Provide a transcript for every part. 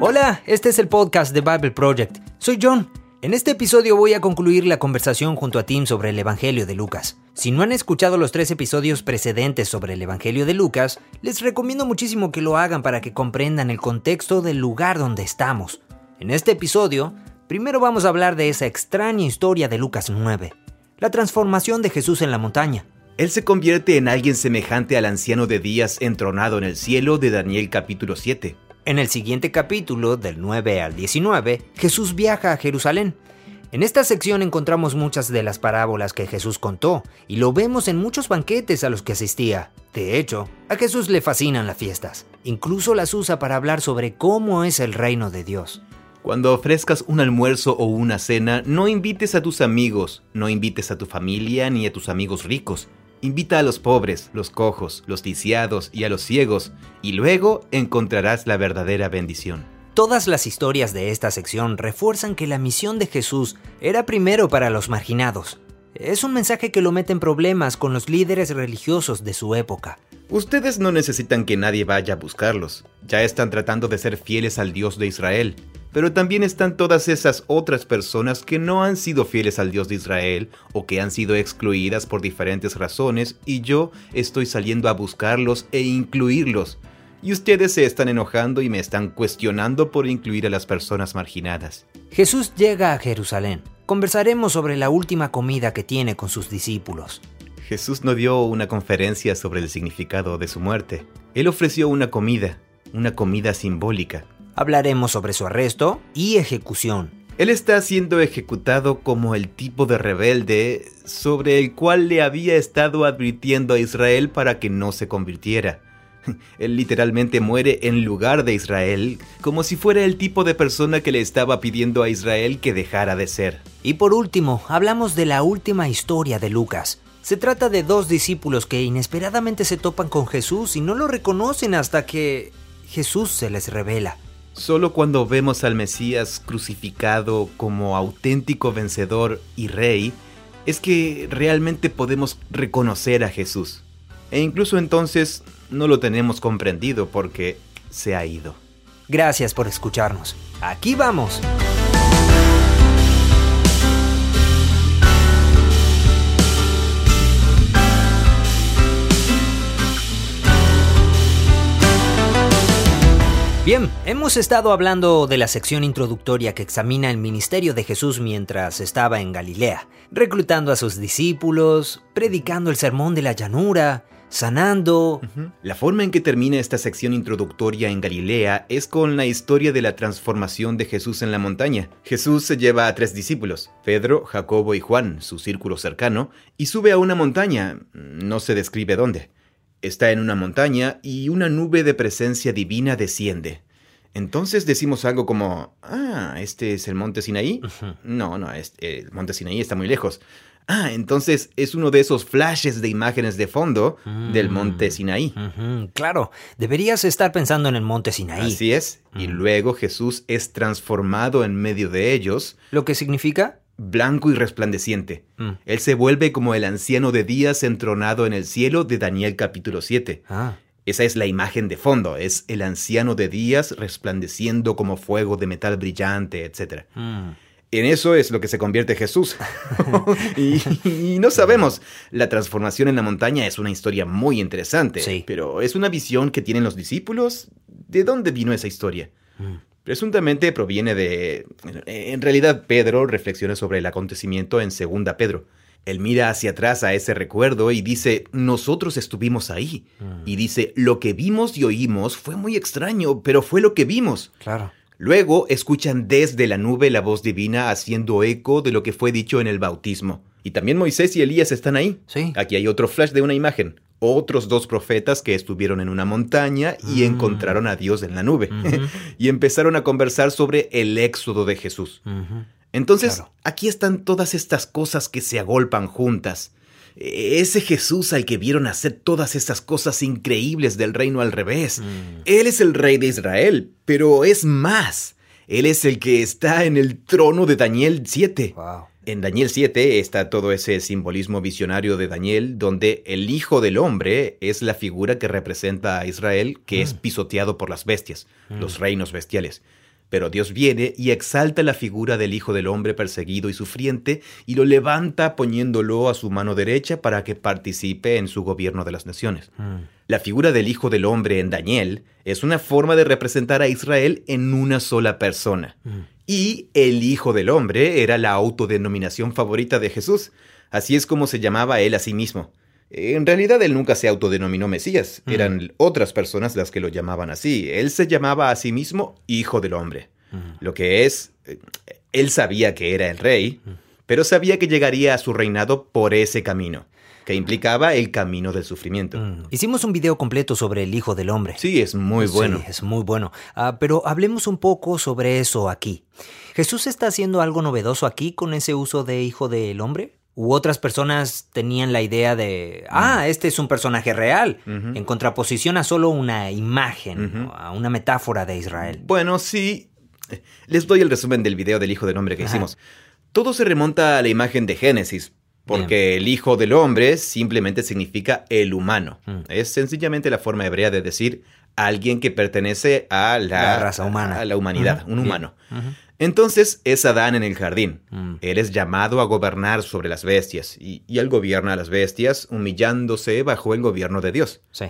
Hola, este es el podcast de Bible Project. Soy John. En este episodio voy a concluir la conversación junto a Tim sobre el Evangelio de Lucas. Si no han escuchado los tres episodios precedentes sobre el Evangelio de Lucas, les recomiendo muchísimo que lo hagan para que comprendan el contexto del lugar donde estamos. En este episodio, primero vamos a hablar de esa extraña historia de Lucas 9, la transformación de Jesús en la montaña. Él se convierte en alguien semejante al anciano de días entronado en el cielo de Daniel capítulo 7. En el siguiente capítulo, del 9 al 19, Jesús viaja a Jerusalén. En esta sección encontramos muchas de las parábolas que Jesús contó y lo vemos en muchos banquetes a los que asistía. De hecho, a Jesús le fascinan las fiestas. Incluso las usa para hablar sobre cómo es el reino de Dios. Cuando ofrezcas un almuerzo o una cena, no invites a tus amigos, no invites a tu familia ni a tus amigos ricos. Invita a los pobres, los cojos, los lisiados y a los ciegos, y luego encontrarás la verdadera bendición. Todas las historias de esta sección refuerzan que la misión de Jesús era primero para los marginados. Es un mensaje que lo mete en problemas con los líderes religiosos de su época. Ustedes no necesitan que nadie vaya a buscarlos. Ya están tratando de ser fieles al Dios de Israel. Pero también están todas esas otras personas que no han sido fieles al Dios de Israel o que han sido excluidas por diferentes razones y yo estoy saliendo a buscarlos e incluirlos. Y ustedes se están enojando y me están cuestionando por incluir a las personas marginadas. Jesús llega a Jerusalén. Conversaremos sobre la última comida que tiene con sus discípulos. Jesús no dio una conferencia sobre el significado de su muerte. Él ofreció una comida, una comida simbólica. Hablaremos sobre su arresto y ejecución. Él está siendo ejecutado como el tipo de rebelde sobre el cual le había estado advirtiendo a Israel para que no se convirtiera. Él literalmente muere en lugar de Israel, como si fuera el tipo de persona que le estaba pidiendo a Israel que dejara de ser. Y por último, hablamos de la última historia de Lucas. Se trata de dos discípulos que inesperadamente se topan con Jesús y no lo reconocen hasta que Jesús se les revela. Solo cuando vemos al Mesías crucificado como auténtico vencedor y rey, es que realmente podemos reconocer a Jesús. E incluso entonces no lo tenemos comprendido porque se ha ido. Gracias por escucharnos. Aquí vamos. Bien, hemos estado hablando de la sección introductoria que examina el ministerio de Jesús mientras estaba en Galilea, reclutando a sus discípulos, predicando el sermón de la llanura, sanando. La forma en que termina esta sección introductoria en Galilea es con la historia de la transformación de Jesús en la montaña. Jesús se lleva a tres discípulos, Pedro, Jacobo y Juan, su círculo cercano, y sube a una montaña, no se describe dónde. Está en una montaña y una nube de presencia divina desciende. Entonces decimos algo como, ah, ¿este es el monte Sinaí? No, no, el monte Sinaí está muy lejos. Ah, entonces es uno de esos flashes de imágenes de fondo del monte Sinaí. Claro, deberías estar pensando en el monte Sinaí. Así es. Y luego Jesús es transformado en medio de ellos. ¿Lo que significa? Blanco y resplandeciente. Mm. Él se vuelve como el anciano de días entronado en el cielo de Daniel capítulo 7. Ah. Esa es la imagen de fondo, es el anciano de días resplandeciendo como fuego de metal brillante, etc. Mm. En eso es lo que se convierte Jesús. y, no sabemos. La transformación en la montaña es una historia muy interesante. Sí. Pero es una visión que tienen los discípulos. ¿De dónde vino esa historia? Mm. Presuntamente proviene de... En realidad Pedro reflexiona sobre el acontecimiento en Segunda Pedro. Él mira hacia atrás a ese recuerdo y dice, nosotros estuvimos ahí. Mm. Y dice, lo que vimos y oímos fue muy extraño, pero fue lo que vimos. Claro. Luego escuchan desde la nube la voz divina haciendo eco de lo que fue dicho en el bautismo. Y también Moisés y Elías están ahí. Sí. Aquí hay otro flash de una imagen otros dos profetas que estuvieron en una montaña y mm. encontraron a Dios en la nube y empezaron a conversar sobre el éxodo de Jesús. Entonces, aquí están todas estas cosas que se agolpan juntas. E, ese Jesús al que vieron hacer todas estas cosas increíbles del reino al revés. Mm. Él es el rey de Israel, pero es más. Él es el que está en el trono de Daniel 7. En Daniel 7 está todo ese simbolismo visionario de Daniel, donde el Hijo del Hombre es la figura que representa a Israel, que es mm. pisoteado por las bestias, mm. los reinos bestiales. Pero Dios viene y exalta la figura del Hijo del Hombre perseguido y sufriente y lo levanta poniéndolo a su mano derecha para que participe en su gobierno de las naciones. Mm. La figura del Hijo del Hombre en Daniel es una forma de representar a Israel en una sola persona. Y el Hijo del Hombre era la autodenominación favorita de Jesús. Así es como se llamaba él a sí mismo. En realidad él nunca se autodenominó Mesías, mm. eran otras personas las que lo llamaban así. Él se llamaba a sí mismo Hijo del Hombre. Mm. Lo que es, eh, él sabía que era el rey, mm. pero sabía que llegaría a su reinado por ese camino que implicaba el camino del sufrimiento. Hicimos un video completo sobre el Hijo del Hombre. Sí, es muy bueno. Sí, es muy bueno. Ah, pero hablemos un poco sobre eso aquí. ¿Jesús está haciendo algo novedoso aquí con ese uso de Hijo del Hombre? u otras personas tenían la idea de, ah, mm. este es un personaje real, en contraposición a solo una imagen, a una metáfora de Israel. Bueno, sí. Les doy el resumen del video del Hijo del Hombre que hicimos. Todo se remonta a la imagen de Génesis, porque el Hijo del Hombre simplemente significa el humano. Mm. Es sencillamente la forma hebrea de decir alguien que pertenece a la, raza humana. A la humanidad, un humano. Entonces es Adán en el jardín. Mm. Él es llamado a gobernar sobre las bestias y, él gobierna a las bestias humillándose bajo el gobierno de Dios. Sí.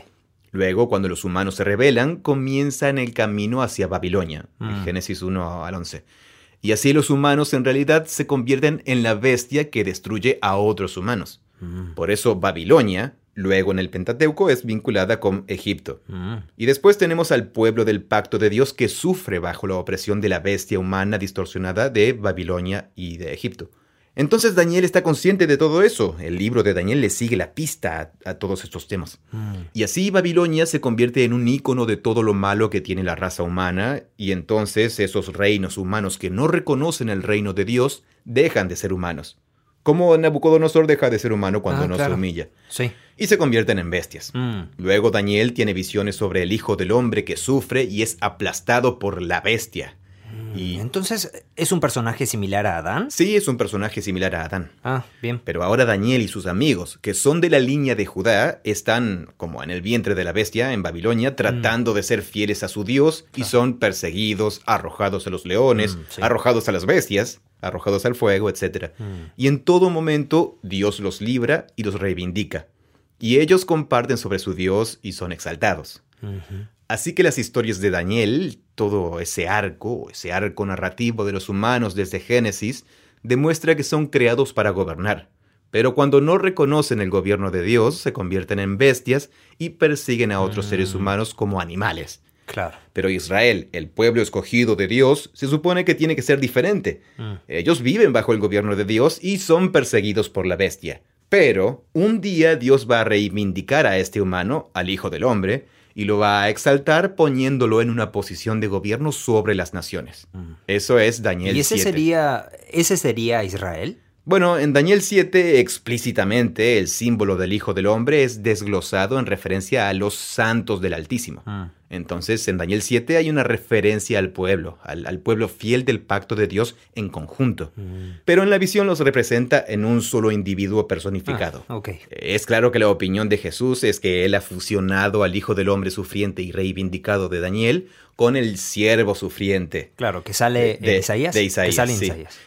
Luego, cuando los humanos se rebelan, comienzan el camino hacia Babilonia, mm. Génesis 1 al 11. Y así los humanos en realidad se convierten en la bestia que destruye a otros humanos. Mm. Por eso Babilonia Luego en el Pentateuco es vinculada con Egipto. Mm. Y después tenemos al pueblo del pacto de Dios que sufre bajo la opresión de la bestia humana distorsionada de Babilonia y de Egipto. Entonces Daniel está consciente de todo eso. El libro de Daniel le sigue la pista a, todos estos temas. Mm. Y así Babilonia se convierte en un ícono de todo lo malo que tiene la raza humana, y entonces esos reinos humanos que no reconocen el reino de Dios dejan de ser humanos. Como Nabucodonosor deja de ser humano cuando ah, no se humilla. Sí. Y se convierten en bestias. Mm. Luego Daniel tiene visiones sobre el Hijo del Hombre que sufre y es aplastado por la bestia. Mm. Y... Entonces, ¿es un personaje similar a Adán? Sí, es un personaje similar a Adán. Ah, bien. Pero ahora Daniel y sus amigos, que son de la línea de Judá, están, como en el vientre de la bestia, en Babilonia, tratando mm. de ser fieles a su Dios y son perseguidos, arrojados a los leones, arrojados a las bestias arrojados al fuego, etc. Mm. Y en todo momento Dios los libra y los reivindica. Y ellos comparten sobre su Dios y son exaltados. Así que las historias de Daniel, todo ese arco, ese arco narrativo de los humanos desde Génesis, demuestra que son creados para gobernar. Pero cuando no reconocen el gobierno de Dios, se convierten en bestias y persiguen a otros seres mm. humanos como animales. Claro. Pero Israel, el pueblo escogido de Dios, se supone que tiene que ser diferente. Mm. Ellos viven bajo el gobierno de Dios y son perseguidos por la bestia. Pero un día Dios va a reivindicar a este humano, al Hijo del Hombre, y lo va a exaltar poniéndolo en una posición de gobierno sobre las naciones. Mm. Eso es Daniel ¿Y ese sería ese sería Israel? Bueno, en Daniel 7 explícitamente el símbolo del Hijo del Hombre es desglosado en referencia a los santos del Altísimo. Mm. Entonces, en Daniel 7 hay una referencia al pueblo, al, pueblo fiel del pacto de Dios en conjunto. Mm. Pero en la visión los representa en un solo individuo personificado. Ah, es claro que la opinión de Jesús es que él ha fusionado al Hijo del Hombre sufriente y reivindicado de Daniel con el siervo sufriente. Claro, que sale de, Isaías. De Isaías,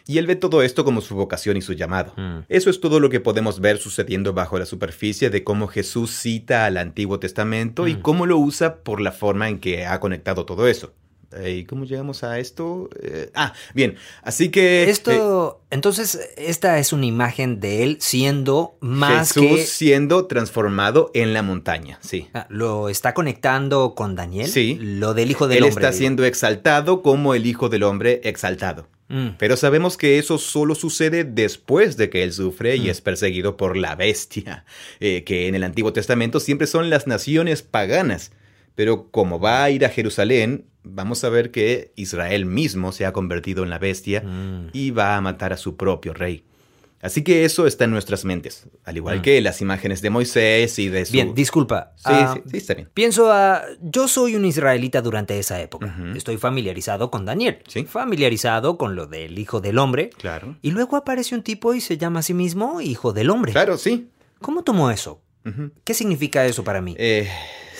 Y él ve todo esto como su vocación y su llamado. Mm. Eso es todo lo que podemos ver sucediendo bajo la superficie de cómo Jesús cita al Antiguo Testamento y mm. cómo lo usa por la forma en que ha conectado todo eso. ¿Y cómo llegamos a esto? Eh, ah, bien, así que... Esto, eh, entonces, esta es una imagen de él siendo más Jesús siendo transformado en la montaña, sí. Ah, ¿Lo está conectando con Daniel? Sí. Lo del Hijo del Hombre. Él está siendo exaltado como el Hijo del Hombre exaltado. Mm. Pero sabemos que eso solo sucede después de que él sufre y mm. es perseguido por la bestia, eh, que en el Antiguo Testamento siempre son las naciones paganas. Pero como va a ir a Jerusalén, vamos a ver que Israel mismo se ha convertido en la bestia mm. y va a matar a su propio rey. Así que eso está en nuestras mentes, al igual mm. que las imágenes de Moisés y de su... Bien, disculpa. Sí, ah, sí, está bien. Pienso a... Yo soy un israelita durante esa época. Estoy familiarizado con Daniel. Sí. Familiarizado con lo del Hijo del Hombre. Claro. Y luego aparece un tipo y se llama a sí mismo Hijo del Hombre. Claro, sí. ¿Cómo tomó eso? ¿Qué significa eso para mí? Eh,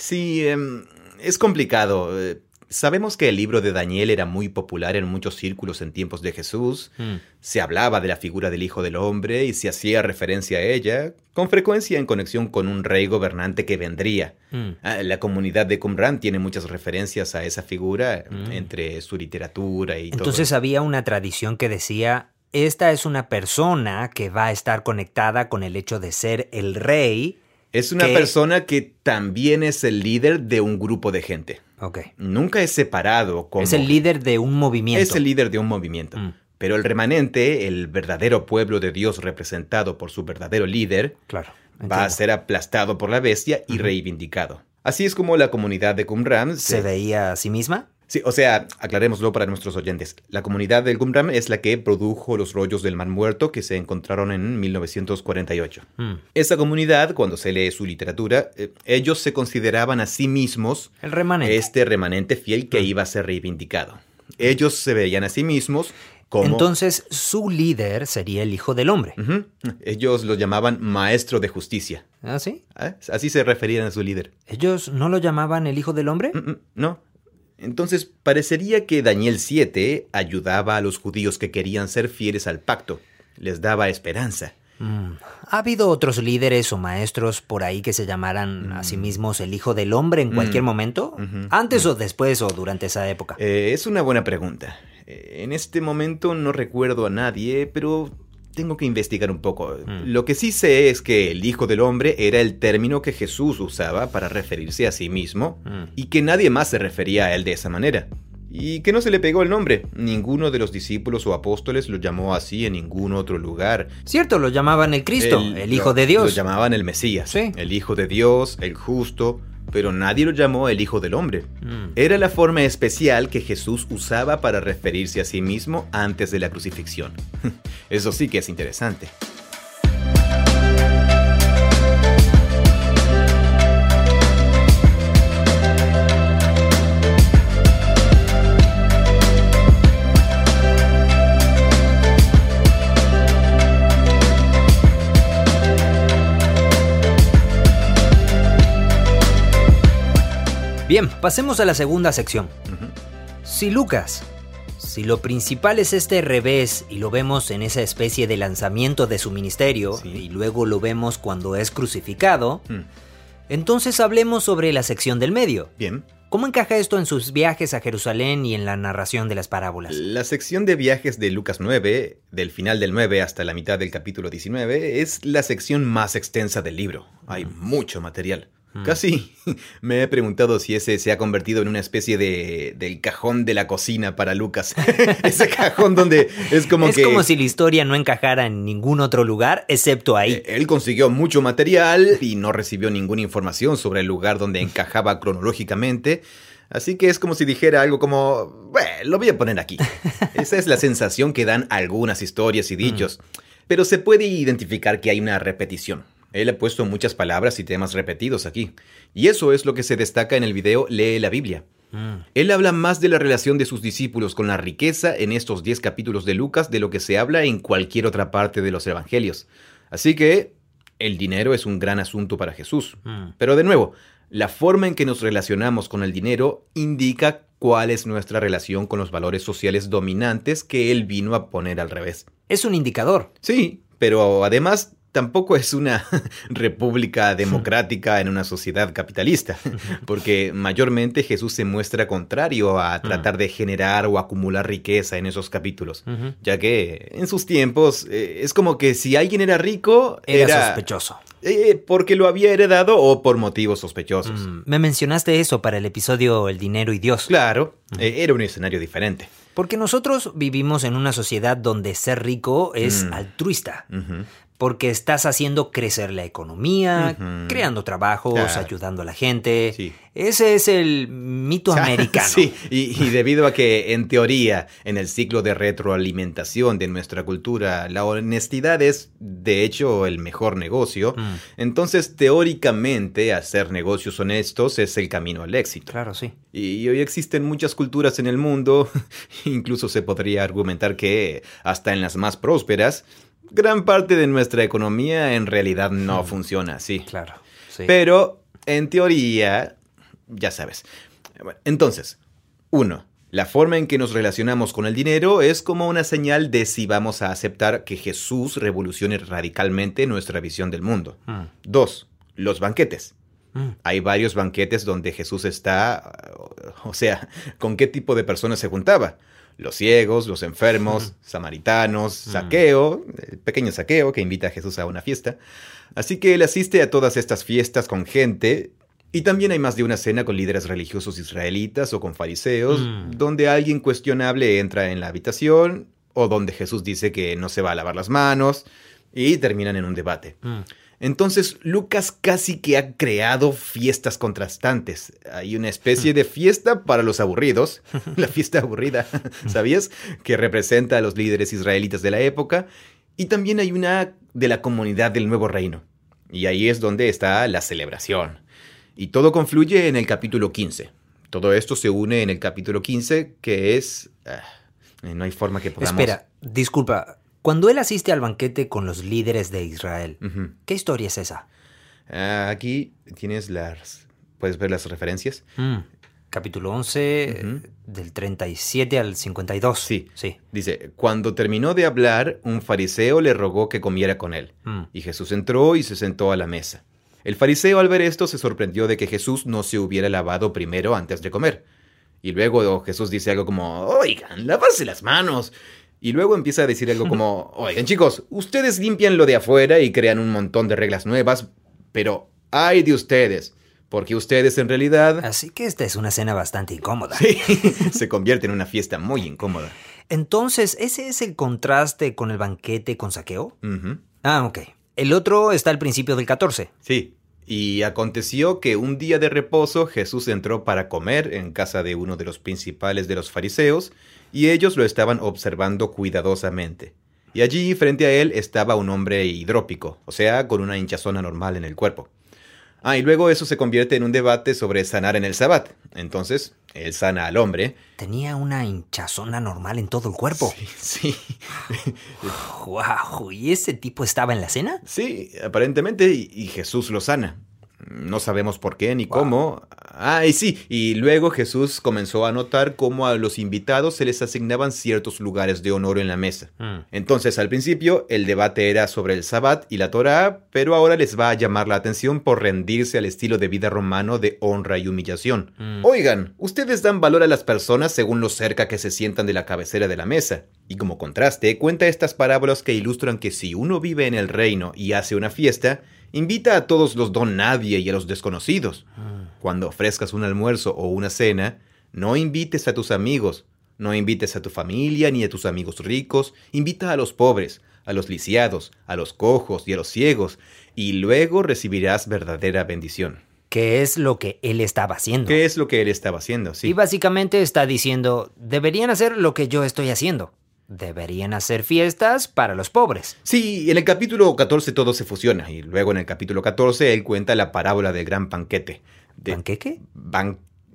Sí, em, es complicado. Eh, Sabemos que el libro de Daniel era muy popular en muchos círculos en tiempos de Jesús. Mm. Se hablaba de la figura del Hijo del Hombre y se hacía referencia a ella, con frecuencia en conexión con un rey gobernante que vendría. Mm. Ah, la comunidad de Qumran tiene muchas referencias a esa figura mm. entre su literatura y todo. Entonces había una tradición que decía, esta es una persona que va a estar conectada con el hecho de ser el rey. Es una persona que también es el líder de un grupo de gente. Nunca es separado. Como... Es el líder de un movimiento. Es el líder de un movimiento. Mm. Pero el remanente, el verdadero pueblo de Dios representado por su verdadero líder, claro, va a ser aplastado por la bestia y reivindicado. Así es como la comunidad de Qumran se veía a sí misma. Sí, o sea, aclarémoslo para nuestros oyentes. La comunidad del Qumran es la que produjo los rollos del Mar Muerto que se encontraron en 1948. Mm. Esa comunidad, cuando se lee su literatura, eh, ellos se consideraban a sí mismos el remanente. este remanente fiel que mm. iba a ser reivindicado. Ellos se veían a sí mismos como... Entonces, su líder sería el Hijo del Hombre. Ellos lo llamaban Maestro de Justicia. ¿Ah, sí? ¿Ah? Así se referían a su líder. ¿Ellos no lo llamaban el Hijo del Hombre? Mm, no, entonces, parecería que Daniel 7 ayudaba a los judíos que querían ser fieles al pacto, les daba esperanza. Mm. ¿Ha habido otros líderes o maestros por ahí que se llamaran a sí mm. mismos el Hijo del Hombre en cualquier mm. momento? ¿Antes o después o durante esa época? Eh, es una buena pregunta. Eh, en este momento no recuerdo a nadie, pero tengo que investigar un poco. Mm. Lo que sí sé es que el Hijo del Hombre era el término que Jesús usaba para referirse a sí mismo mm. y que nadie más se refería a él de esa manera. Y que no se le pegó el nombre. Ninguno de los discípulos o apóstoles lo llamó así en ningún otro lugar. Cierto, lo llamaban el Cristo, el, Hijo de Dios. Lo llamaban el Mesías, el Hijo de Dios, el justo, pero nadie lo llamó el Hijo del Hombre. Mm. Era la forma especial que Jesús usaba para referirse a sí mismo antes de la crucifixión. Eso sí que es interesante. Bien, pasemos a la segunda sección. Si Lucas, si lo principal es este revés y lo vemos en esa especie de lanzamiento de su ministerio y luego lo vemos cuando es crucificado, mm. entonces hablemos sobre la sección del medio. Bien. ¿Cómo encaja esto en sus viajes a Jerusalén y en la narración de las parábolas? La sección de viajes de Lucas 9, del final del 9 hasta la mitad del capítulo 19, es la sección más extensa del libro. Hay mucho material. Mm. Casi me he preguntado si ese se ha convertido en una especie de del cajón de la cocina para Lucas. ese cajón donde es como que... Es como si la historia no encajara en ningún otro lugar excepto ahí. Eh, él consiguió mucho material y no recibió ninguna información sobre el lugar donde encajaba cronológicamente. Así que es como si dijera algo como, bueno, lo voy a poner aquí. Esa es la sensación que dan algunas historias y dichos. Mm. Pero se puede identificar que hay una repetición. Él ha puesto muchas palabras y temas repetidos aquí. Y eso es lo que se destaca en el video Lee la Biblia. Mm. Él habla más de la relación de sus discípulos con la riqueza en estos 10 capítulos de Lucas de lo que se habla en cualquier otra parte de los evangelios. Así que el dinero es un gran asunto para Jesús. Mm. Pero de nuevo, la forma en que nos relacionamos con el dinero indica cuál es nuestra relación con los valores sociales dominantes que él vino a poner al revés. Es un indicador. Sí, pero además tampoco es una república democrática en una sociedad capitalista, porque mayormente Jesús se muestra contrario a tratar de generar o acumular riqueza en esos capítulos, ya que en sus tiempos eh, es como que si alguien era rico era, sospechoso. Eh, porque lo había heredado o por motivos sospechosos. Mm, me mencionaste eso para el episodio El dinero y Dios. Claro, eh, era un escenario diferente. Porque nosotros vivimos en una sociedad donde ser rico es mm. altruista porque estás haciendo crecer la economía, creando trabajos, ayudando a la gente. Ese es el mito americano. Sí, y, debido a que en teoría, en el ciclo de retroalimentación de nuestra cultura, la honestidad es de hecho el mejor negocio, mm. entonces teóricamente hacer negocios honestos es el camino al éxito. Claro, sí. Y hoy existen muchas culturas en el mundo, incluso se podría argumentar que hasta en las más prósperas, gran parte de nuestra economía en realidad no hmm. funciona así. Claro. Pero en teoría, ya sabes. entonces, 1. La forma en que nos relacionamos con el dinero es como una señal de si vamos a aceptar que Jesús revolucione radicalmente nuestra visión del mundo. 2. Mm. Los banquetes. Mm. Hay varios banquetes donde Jesús está, o sea, ¿con qué tipo de personas se juntaba? Los ciegos, los enfermos, samaritanos, saqueo, el pequeño saqueo que invita a Jesús a una fiesta. Así que él asiste a todas estas fiestas con gente y también hay más de una cena con líderes religiosos israelitas o con fariseos, mm. donde alguien cuestionable entra en la habitación o donde Jesús dice que no se va a lavar las manos y terminan en un debate. Mm. Entonces Lucas casi que ha creado fiestas contrastantes. Hay una especie de fiesta para los aburridos, la fiesta aburrida, ¿sabías? Que representa a los líderes israelitas de la época. Y también hay una de la comunidad del nuevo reino. Y ahí es donde está la celebración. Y todo confluye en el capítulo 15. Todo esto se une en el capítulo 15, que es... Ah, no hay forma que podamos... Espera, disculpa. Cuando él asiste al banquete con los líderes de Israel, ¿qué historia es esa? Ah, aquí tienes las... ¿Puedes ver las referencias? Mm, capítulo 11, del 37 al 52. Sí, sí. Dice, cuando terminó de hablar, un fariseo le rogó que comiera con él. Mm. Y Jesús entró y se sentó a la mesa. El fariseo al ver esto se sorprendió de que Jesús no se hubiera lavado primero antes de comer. Y luego Jesús dice algo como, oigan, lavarse las manos. Y luego empieza a decir algo como, oigan chicos, ustedes limpian lo de afuera y crean un montón de reglas nuevas, pero ay de ustedes, porque ustedes en realidad... Así que esta es una cena bastante incómoda. Sí, se convierte en una fiesta muy incómoda. Entonces, ¿ese es el contraste con el banquete con saqueo? Ah, ok. El otro está al principio del 14. Sí, y aconteció que un día de reposo Jesús entró para comer en casa de uno de los principales de los fariseos, y ellos lo estaban observando cuidadosamente. Y allí frente a él estaba un hombre hidrópico, o sea, con una hinchazón anormal en el cuerpo. Ah, y luego eso se convierte en un debate sobre sanar en el sabbat. Entonces, él sana al hombre. Tenía una hinchazón anormal en todo el cuerpo. Sí, sí. ¡Wow! ¿Y ese tipo estaba en la cena? Sí, aparentemente, y Jesús lo sana. No sabemos por qué ni cómo. Ah, y sí, y luego Jesús comenzó a notar cómo a los invitados se les asignaban ciertos lugares de honor en la mesa. Mm. Entonces, al principio, el debate era sobre el Sabbat y la Torá, pero ahora les va a llamar la atención por rendirse al estilo de vida romano de honra y humillación. Mm. Oigan, ustedes dan valor a las personas según lo cerca que se sientan de la cabecera de la mesa. Y como contraste, cuenta estas parábolas que ilustran que si uno vive en el reino y hace una fiesta, Invita a todos los don nadie y a los desconocidos. Ah. Cuando ofrezcas un almuerzo o una cena, no invites a tus amigos, no invites a tu familia ni a tus amigos ricos, invita a los pobres, a los lisiados, a los cojos y a los ciegos, y luego recibirás verdadera bendición. ¿Qué es lo que él estaba haciendo? ¿Qué es lo que él estaba haciendo? Sí. Y básicamente está diciendo, deberían hacer lo que yo estoy haciendo. Deberían hacer fiestas para los pobres. Sí, en el capítulo 14 todo se fusiona y luego en el capítulo 14 él cuenta la parábola del gran panquete. De ¿Banqueque?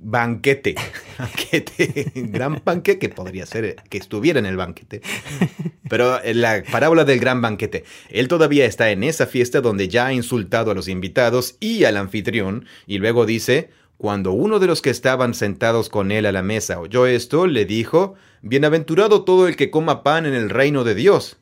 banquete. banquete. gran panqueque podría ser que estuviera en el banquete. Pero la parábola del gran banquete. Él todavía está en esa fiesta donde ya ha insultado a los invitados y al anfitrión y luego dice, cuando uno de los que estaban sentados con él a la mesa oyó esto, le dijo, Bienaventurado todo el que coma pan en el reino de Dios.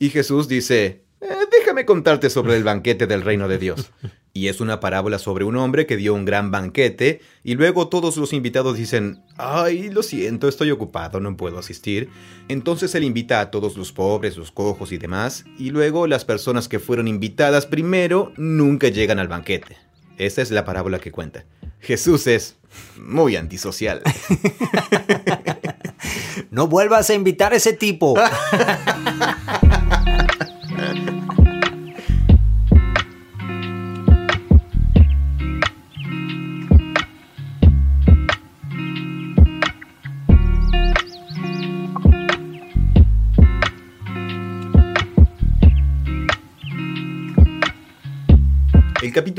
Y Jesús dice, eh, déjame contarte sobre el banquete del reino de Dios. Y es una parábola sobre un hombre que dio un gran banquete y luego todos los invitados dicen, ay, lo siento, estoy ocupado, no puedo asistir. Entonces él invita a todos los pobres, los cojos y demás, y luego las personas que fueron invitadas primero nunca llegan al banquete. Esa es la parábola que cuenta. Jesús es muy antisocial. No vuelvas a invitar a ese tipo.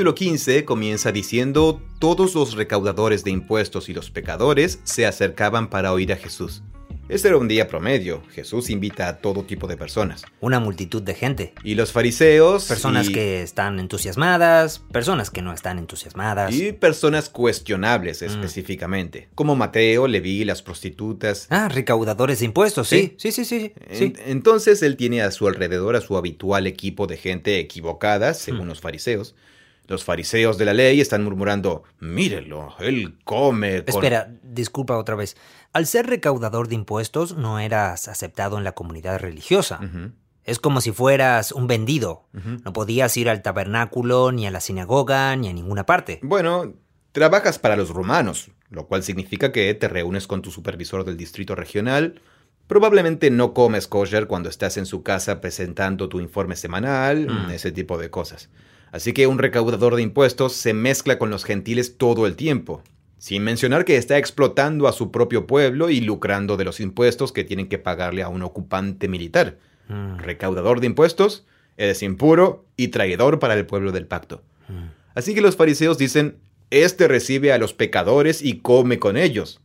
capítulo 15 comienza diciendo, todos los recaudadores de impuestos y los pecadores se acercaban para oír a Jesús. Este era un día promedio. Jesús invita a todo tipo de personas. Una multitud de gente. Y los fariseos... Personas que están entusiasmadas, personas que no están entusiasmadas. Y personas cuestionables mm. específicamente. Como Mateo, Leví, las prostitutas. Ah, recaudadores de impuestos, sí. Sí, sí, sí. sí, entonces él tiene a su alrededor a su habitual equipo de gente equivocada, según mm. los fariseos. Los fariseos de la ley están murmurando, mírenlo, él come con... Espera, disculpa otra vez. Al ser recaudador de impuestos no eras aceptado en la comunidad religiosa. Es como si fueras un vendido. No podías ir al tabernáculo, ni a la sinagoga, ni a ninguna parte. Bueno, trabajas para los romanos, lo cual significa que te reúnes con tu supervisor del distrito regional. Probablemente no comes kosher cuando estás en su casa presentando tu informe semanal, mm. ese tipo de cosas. Así que un recaudador de impuestos se mezcla con los gentiles todo el tiempo, sin mencionar que está explotando a su propio pueblo y lucrando de los impuestos que tienen que pagarle a un ocupante militar. Mm. Recaudador de impuestos, es impuro y traidor para el pueblo del pacto. Mm. Así que los fariseos dicen, Este recibe a los pecadores y come con ellos.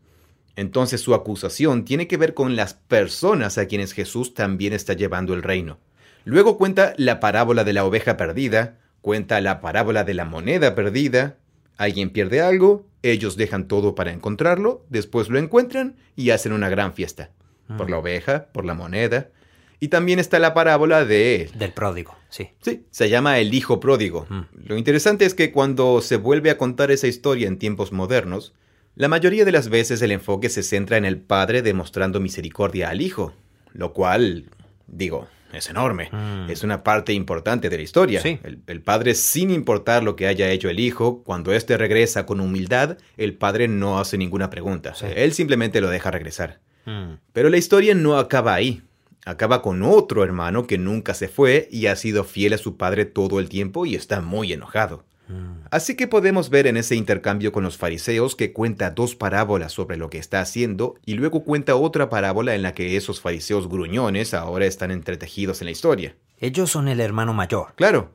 Entonces su acusación tiene que ver con las personas a quienes Jesús también está llevando el reino. Luego cuenta la parábola de la oveja perdida, Cuenta la parábola de la moneda perdida. Alguien pierde algo, ellos dejan todo para encontrarlo, después lo encuentran y hacen una gran fiesta. Por la mm. oveja, por la moneda. Y también está la parábola de... Del pródigo, sí. Sí, se llama el hijo pródigo. Mm. Lo interesante es que cuando se vuelve a contar esa historia en tiempos modernos, la mayoría de las veces el enfoque se centra en el padre demostrando misericordia al hijo, lo cual, digo, es enorme. Mm. Es una parte importante de la historia. El, padre, sin importar lo que haya hecho el hijo, cuando éste regresa con humildad, el padre no hace ninguna pregunta. Él simplemente lo deja regresar. Mm. Pero la historia no acaba ahí. Acaba con otro hermano que nunca se fue y ha sido fiel a su padre todo el tiempo y está muy enojado. Así que podemos ver en ese intercambio con los fariseos que cuenta dos parábolas sobre lo que está haciendo y luego cuenta otra parábola en la que esos fariseos gruñones ahora están entretejidos en la historia. Ellos son el hermano mayor. Claro.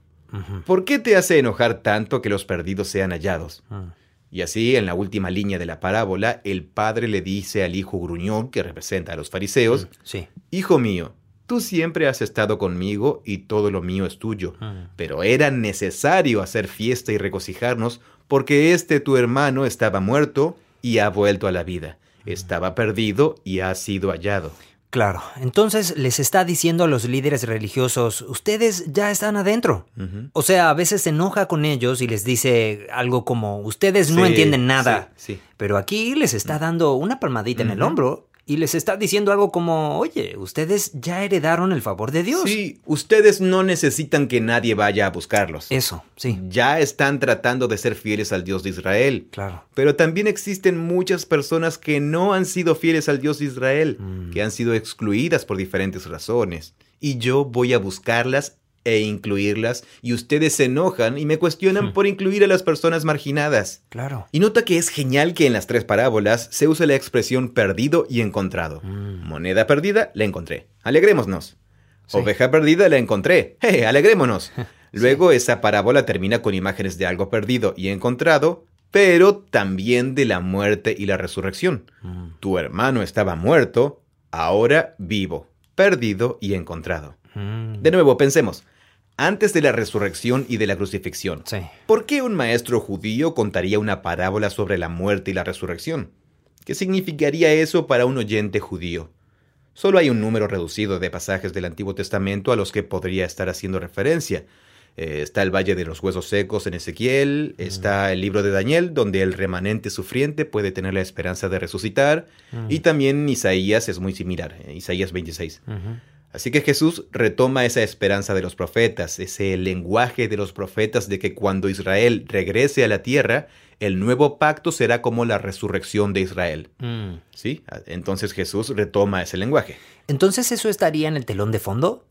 ¿Por qué te hace enojar tanto que los perdidos sean hallados? Mm. Y así, en la última línea de la parábola, el padre le dice al hijo gruñón, que representa a los fariseos, mm, sí. Hijo mío, Tú siempre has estado conmigo y todo lo mío es tuyo, ah. pero era necesario hacer fiesta y regocijarnos porque este tu hermano estaba muerto y ha vuelto a la vida, estaba perdido y ha sido hallado. Claro, entonces les está diciendo a los líderes religiosos, ustedes ya están adentro. O sea, a veces se enoja con ellos y les dice algo como, ustedes no entienden nada. Sí, Pero aquí les está dando una palmadita en el hombro y les está diciendo algo como, oye, ustedes ya heredaron el favor de Dios. Sí, ustedes no necesitan que nadie vaya a buscarlos. Eso, sí. Ya están tratando de ser fieles al Dios de Israel. Claro. Pero también existen muchas personas que no han sido fieles al Dios de Israel, mm. que han sido excluidas por diferentes razones. Y yo voy a buscarlas e incluirlas y ustedes se enojan y me cuestionan hmm. por incluir a las personas marginadas. Claro. Y nota que es genial que en las tres parábolas se use la expresión perdido y encontrado. Hmm. Moneda perdida, la encontré. Alegrémonos. Oveja perdida, la encontré. ¡Hey, alegrémonos! Luego esa parábola termina con imágenes de algo perdido y encontrado, pero también de la muerte y la resurrección. Hmm. Tu hermano estaba muerto, ahora vivo, perdido y encontrado. De nuevo, pensemos antes de la resurrección y de la crucifixión. ¿Por qué un maestro judío contaría una parábola sobre la muerte y la resurrección? ¿Qué significaría eso para un oyente judío? Solo hay un número reducido de pasajes del Antiguo Testamento a los que podría estar haciendo referencia. Eh, está el Valle de los Huesos Secos en Ezequiel, está el libro de Daniel, donde el remanente sufriente puede tener la esperanza de resucitar, y también Isaías es muy similar, eh, Isaías 26. Así que Jesús retoma esa esperanza de los profetas, ese lenguaje de los profetas de que cuando Israel regrese a la tierra, el nuevo pacto será como la resurrección de Israel. Mm. ¿Sí? Entonces Jesús retoma ese lenguaje. Entonces eso estaría en el telón de fondo.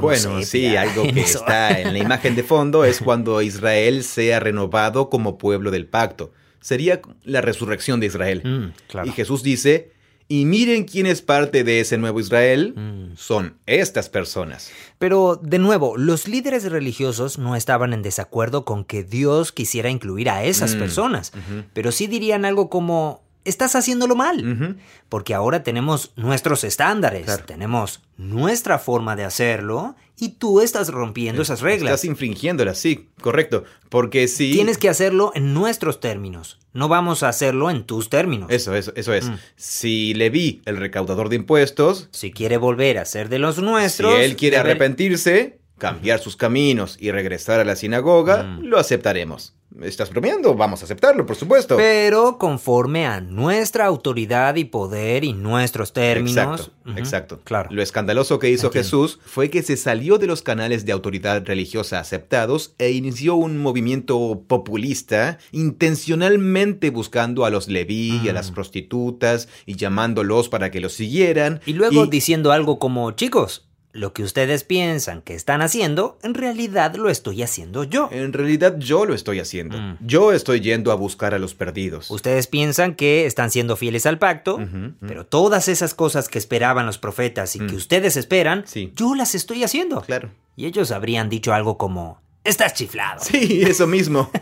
bueno, sí, algo que está en la imagen de fondo es cuando Israel sea renovado como pueblo del pacto. Sería la resurrección de Israel. Mm, y Jesús dice, y miren quién es parte de ese nuevo Israel. Mm. Son estas personas. Pero, de nuevo, los líderes religiosos no estaban en desacuerdo con que Dios quisiera incluir a esas mm, personas. Pero sí dirían algo como, estás haciéndolo mal. Porque ahora tenemos nuestros estándares, tenemos nuestra forma de hacerlo y tú estás rompiendo esas reglas. Estás infringiéndolas, sí, correcto. Porque si... Tienes que hacerlo en nuestros términos. No vamos a hacerlo en tus términos. Eso, eso, eso es. Mm. Si Leví, el recaudador de impuestos... Si quiere volver a ser de los nuestros... Si él quiere arrepentirse, cambiar sus caminos y regresar a la sinagoga, mm. lo aceptaremos. ¿Estás bromeando? Vamos a aceptarlo, por supuesto. Pero conforme a nuestra autoridad y poder y nuestros términos. Exacto, exacto. Claro. Lo escandaloso que hizo Jesús fue que se salió de los canales de autoridad religiosa aceptados e inició un movimiento populista, intencionalmente buscando a los leví y a las mm. prostitutas y llamándolos para que los siguieran. Y luego diciendo algo como, chicos, lo que ustedes piensan que están haciendo, en realidad lo estoy haciendo yo. En realidad yo lo estoy haciendo. Mm. Yo estoy yendo a buscar a los perdidos. Ustedes piensan que están siendo fieles al pacto, pero todas esas cosas que esperaban los profetas y que mm. ustedes esperan, yo las estoy haciendo. Claro. Y ellos habrían dicho algo como, estás chiflado. Sí, eso mismo.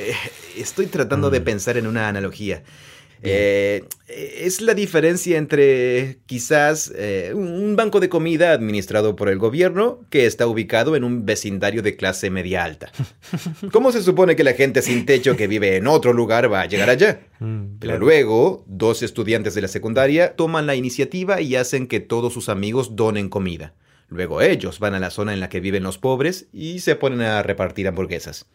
Eh, estoy tratando de mm. pensar en una analogía. Eh, es la diferencia entre quizás eh, un banco de comida administrado por el gobierno que está ubicado en un vecindario de clase media alta. ¿Cómo se supone que la gente sin techo que vive en otro lugar va a llegar allá? Mm, Pero luego, dos estudiantes de la secundaria toman la iniciativa y hacen que todos sus amigos donen comida. Luego ellos van a la zona en la que viven los pobres y se ponen a repartir hamburguesas.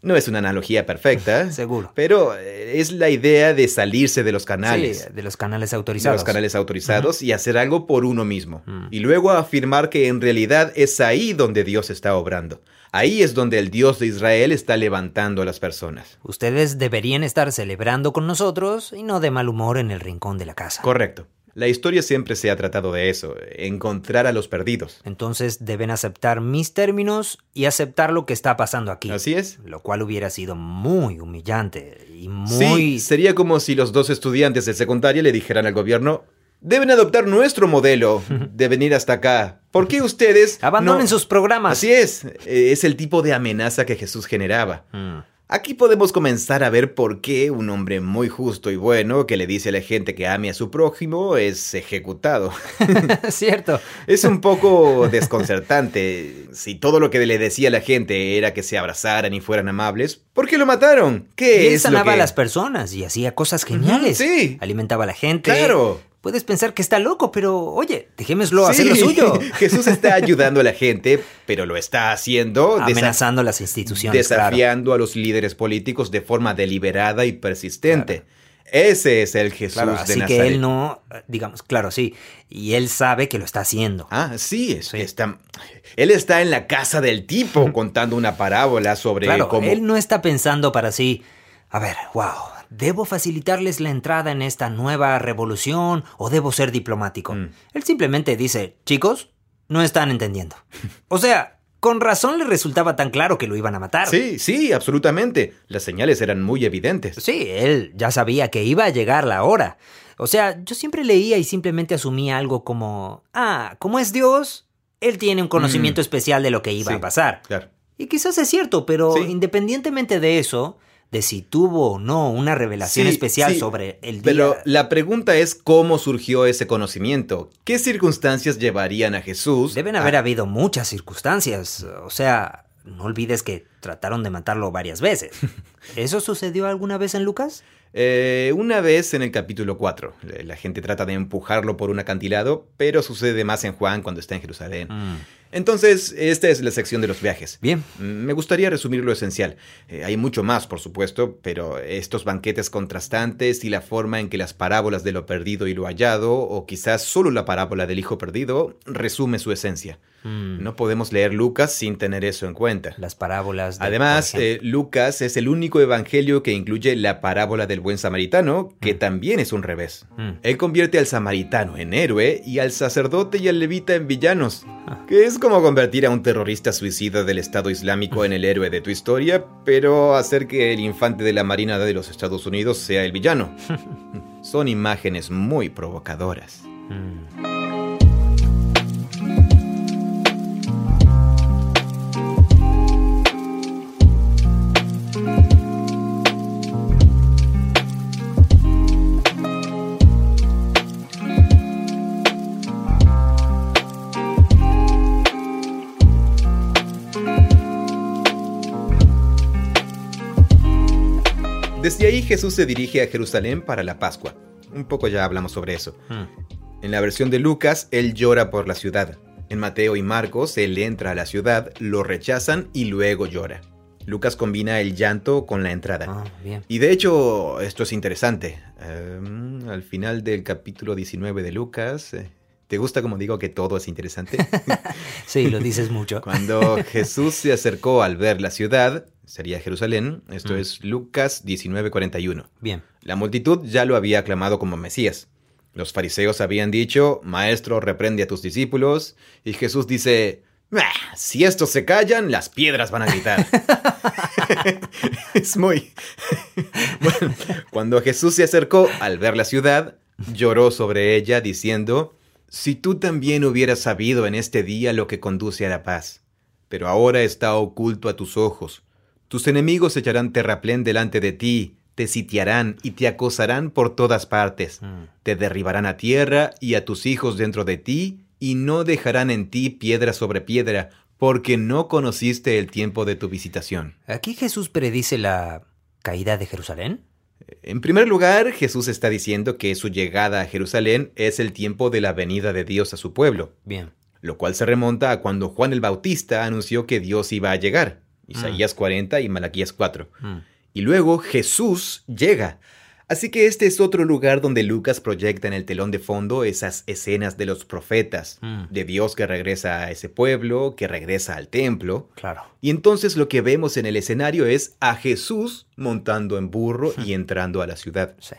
No es una analogía perfecta. Seguro. Pero eh, es la idea de salirse de los canales. Sí, de los canales autorizados. De los canales autorizados y hacer algo por uno mismo. Mm. Y luego afirmar que en realidad es ahí donde Dios está obrando. Ahí es donde el Dios de Israel está levantando a las personas. Ustedes deberían estar celebrando con nosotros y no de mal humor en el rincón de la casa. Correcto. La historia siempre se ha tratado de eso, encontrar a los perdidos. Entonces deben aceptar mis términos y aceptar lo que está pasando aquí. Así es. Lo cual hubiera sido muy humillante y muy... Sí, sería como si los dos estudiantes de secundaria le dijeran al gobierno, deben adoptar nuestro modelo de venir hasta acá. ¿Por qué ustedes... Abandonen sus programas. Así es. Es el tipo de amenaza que Jesús generaba. Mm. Aquí podemos comenzar a ver por qué un hombre muy justo y bueno que le dice a la gente que ame a su prójimo es ejecutado. Cierto. Es un poco desconcertante. Si todo lo que le decía a la gente era que se abrazaran y fueran amables, ¿por qué lo mataron? ¿Qué es sanaba a las personas y hacía cosas geniales. sí. Alimentaba a la gente. Claro. Puedes pensar que está loco, pero oye, dejémoslo hacer lo suyo. Jesús está ayudando a la gente, pero lo está haciendo amenazando a las instituciones, desafiando a los líderes políticos de forma deliberada y persistente. Ese es el Jesús de así que él no, digamos, claro, sí, y él sabe que lo está haciendo. Ah, sí, es, Está, él está en la casa del tipo contando una parábola sobre cómo... Él no está pensando para sí, a ver, wow, ¿Debo facilitarles la entrada en esta nueva revolución o debo ser diplomático? Mm. Él simplemente dice, chicos, no están entendiendo. O sea, con razón le resultaba tan claro que lo iban a matar. Sí, sí, absolutamente. Las señales eran muy evidentes. Sí, él ya sabía que iba a llegar la hora. O sea, yo siempre leía y simplemente asumía algo como, ah, como es Dios, él tiene un conocimiento mm. especial de lo que iba a pasar. Claro. Y quizás es cierto, pero independientemente de eso, de si tuvo o no una revelación especial sobre el día. Pero la pregunta es cómo surgió ese conocimiento. ¿Qué circunstancias llevarían a Jesús? Deben haber habido muchas circunstancias. O sea, no olvides que trataron de matarlo varias veces. ¿Eso sucedió alguna vez en Lucas? Eh, una vez en el capítulo 4, la gente trata de empujarlo por un acantilado, pero sucede más en Juan cuando está en Jerusalén. Mm. Entonces, esta es la sección de los viajes. Bien. Mm, me gustaría resumir lo esencial. Eh, hay mucho más, por supuesto, pero estos banquetes contrastantes y la forma en que las parábolas de lo perdido y lo hallado, o quizás solo la parábola del hijo perdido, resume su esencia. Mm. No podemos leer Lucas sin tener eso en cuenta. Las parábolas. Además, eh, Lucas es el único evangelio que incluye la parábola del buen samaritano, que mm. también es un revés. Mm. Él convierte al samaritano en héroe y al sacerdote y al levita en villanos, ah. que es como convertir a un terrorista suicida del Estado Islámico en el héroe de tu historia, pero hacer que el infante de la Marina de los Estados Unidos sea el villano. Son imágenes muy provocadoras. Desde ahí Jesús se dirige a Jerusalén para la Pascua. Un poco ya hablamos sobre eso. Hmm. En la versión de Lucas, él llora por la ciudad. En Mateo y Marcos, él entra a la ciudad, lo rechazan y luego llora. Lucas combina el llanto con la entrada. Ah, y de hecho, esto es interesante. Em, al final del capítulo 19 de Lucas, eh, ¿te gusta como digo que todo es interesante? sí, lo dices mucho. Cuando Jesús se acercó al ver la ciudad, sería Jerusalén, esto mm. es Lucas 19:41. Bien. La multitud ya lo había aclamado como Mesías. Los fariseos habían dicho, Maestro, reprende a tus discípulos. Y Jesús dice, si estos se callan, las piedras van a gritar. es muy... bueno, cuando Jesús se acercó al ver la ciudad, lloró sobre ella diciendo, si tú también hubieras sabido en este día lo que conduce a la paz, pero ahora está oculto a tus ojos. Tus enemigos echarán terraplén delante de ti, te sitiarán y te acosarán por todas partes. Mm. Te derribarán a tierra y a tus hijos dentro de ti, y no dejarán en ti piedra sobre piedra, porque no conociste el tiempo de tu visitación. ¿Aquí Jesús predice la caída de Jerusalén? En primer lugar, Jesús está diciendo que su llegada a Jerusalén es el tiempo de la venida de Dios a su pueblo. Bien. Lo cual se remonta a cuando Juan el Bautista anunció que Dios iba a llegar. Isaías 40 y Malaquías 4. Mm. Y luego Jesús llega. Así que este es otro lugar donde Lucas proyecta en el telón de fondo esas escenas de los profetas, mm. de Dios que regresa a ese pueblo, que regresa al templo. Claro. Y entonces lo que vemos en el escenario es a Jesús montando en burro y entrando a la ciudad. Sí.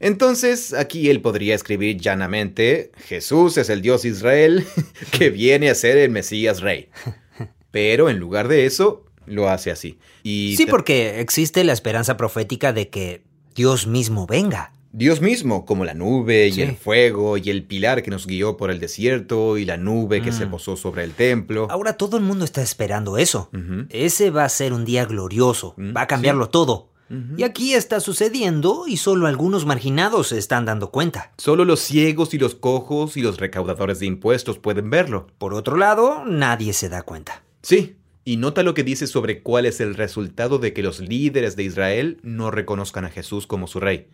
Entonces, aquí él podría escribir llanamente, Jesús es el Dios Israel que viene a ser el Mesías Rey. Pero en lugar de eso, lo hace así. Y sí, porque existe la esperanza profética de que Dios mismo venga. Dios mismo, como la nube y el fuego y el pilar que nos guió por el desierto y la nube que se mm. posó sobre el templo. Ahora todo el mundo está esperando eso. Ese va a ser un día glorioso, mm, va a cambiarlo todo. Y aquí está sucediendo y solo algunos marginados se están dando cuenta. Solo los ciegos y los cojos y los recaudadores de impuestos pueden verlo. Por otro lado, nadie se da cuenta. Sí, y nota lo que dice sobre cuál es el resultado de que los líderes de Israel no reconozcan a Jesús como su rey.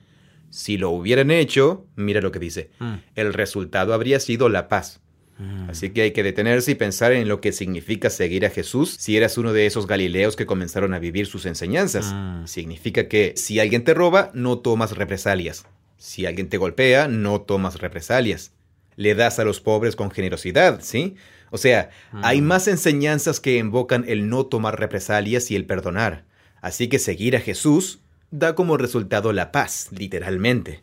Si lo hubieran hecho, mira lo que dice, mm. el resultado habría sido la paz. Mm. Así que hay que detenerse y pensar en lo que significa seguir a Jesús si eras uno de esos galileos que comenzaron a vivir sus enseñanzas. Mm. Significa que si alguien te roba, no tomas represalias. Si alguien te golpea, no tomas represalias. Le das a los pobres con generosidad, ¿sí? O sea, hay mm. más enseñanzas que invocan el no tomar represalias y el perdonar. Así que seguir a Jesús da como resultado la paz, literalmente.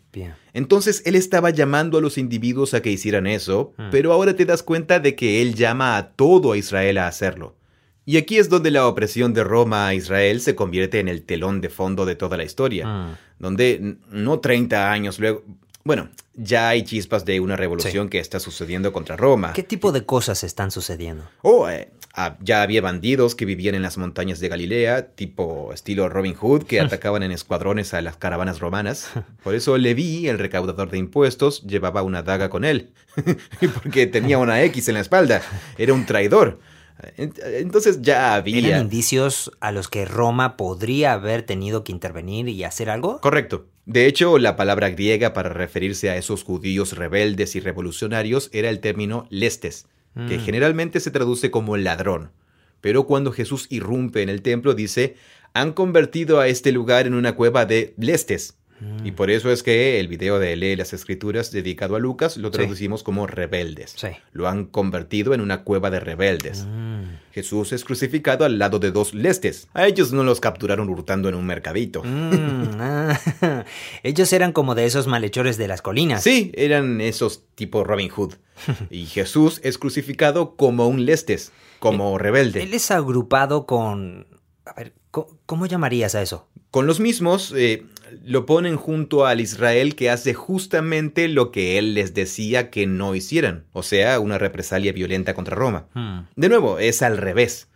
Entonces él estaba llamando a los individuos a que hicieran eso, mm. pero ahora te das cuenta de que él llama a todo a Israel a hacerlo. Y aquí es donde la opresión de Roma a Israel se convierte en el telón de fondo de toda la historia, mm. donde no 30 años luego, bueno, ya hay chispas de una revolución que está sucediendo contra Roma. ¿Qué tipo de cosas están sucediendo? Oh, eh, ah, ya había bandidos que vivían en las montañas de Galilea, tipo estilo Robin Hood, que atacaban en escuadrones a las caravanas romanas. Por eso Leví, el recaudador de impuestos, llevaba una daga con él, porque tenía una X en la espalda. Era un traidor. Entonces ya había... ¿Eran indicios a los que Roma podría haber tenido que intervenir y hacer algo? Correcto. De hecho, la palabra griega para referirse a esos judíos rebeldes y revolucionarios era el término lestes, que mm. generalmente se traduce como ladrón. Pero cuando Jesús irrumpe en el templo dice, han convertido a este lugar en una cueva de lestes, y por eso es que el video de Lee las Escrituras dedicado a Lucas lo traducimos como rebeldes. Lo han convertido en una cueva de rebeldes. Mm. Jesús es crucificado al lado de dos lestes. A ellos no los capturaron hurtando en un mercadito. Mm, ah. Ellos eran como de esos malhechores de las colinas. Sí, eran esos tipo Robin Hood. y Jesús es crucificado como un lestes, como rebelde. Él es agrupado con... A ver, ¿cómo, llamarías a eso? Con los mismos, eh, lo ponen junto al Israel que hace justamente lo que él les decía que no hicieran, o sea, una represalia violenta contra Roma. Hmm. De nuevo, es al revés.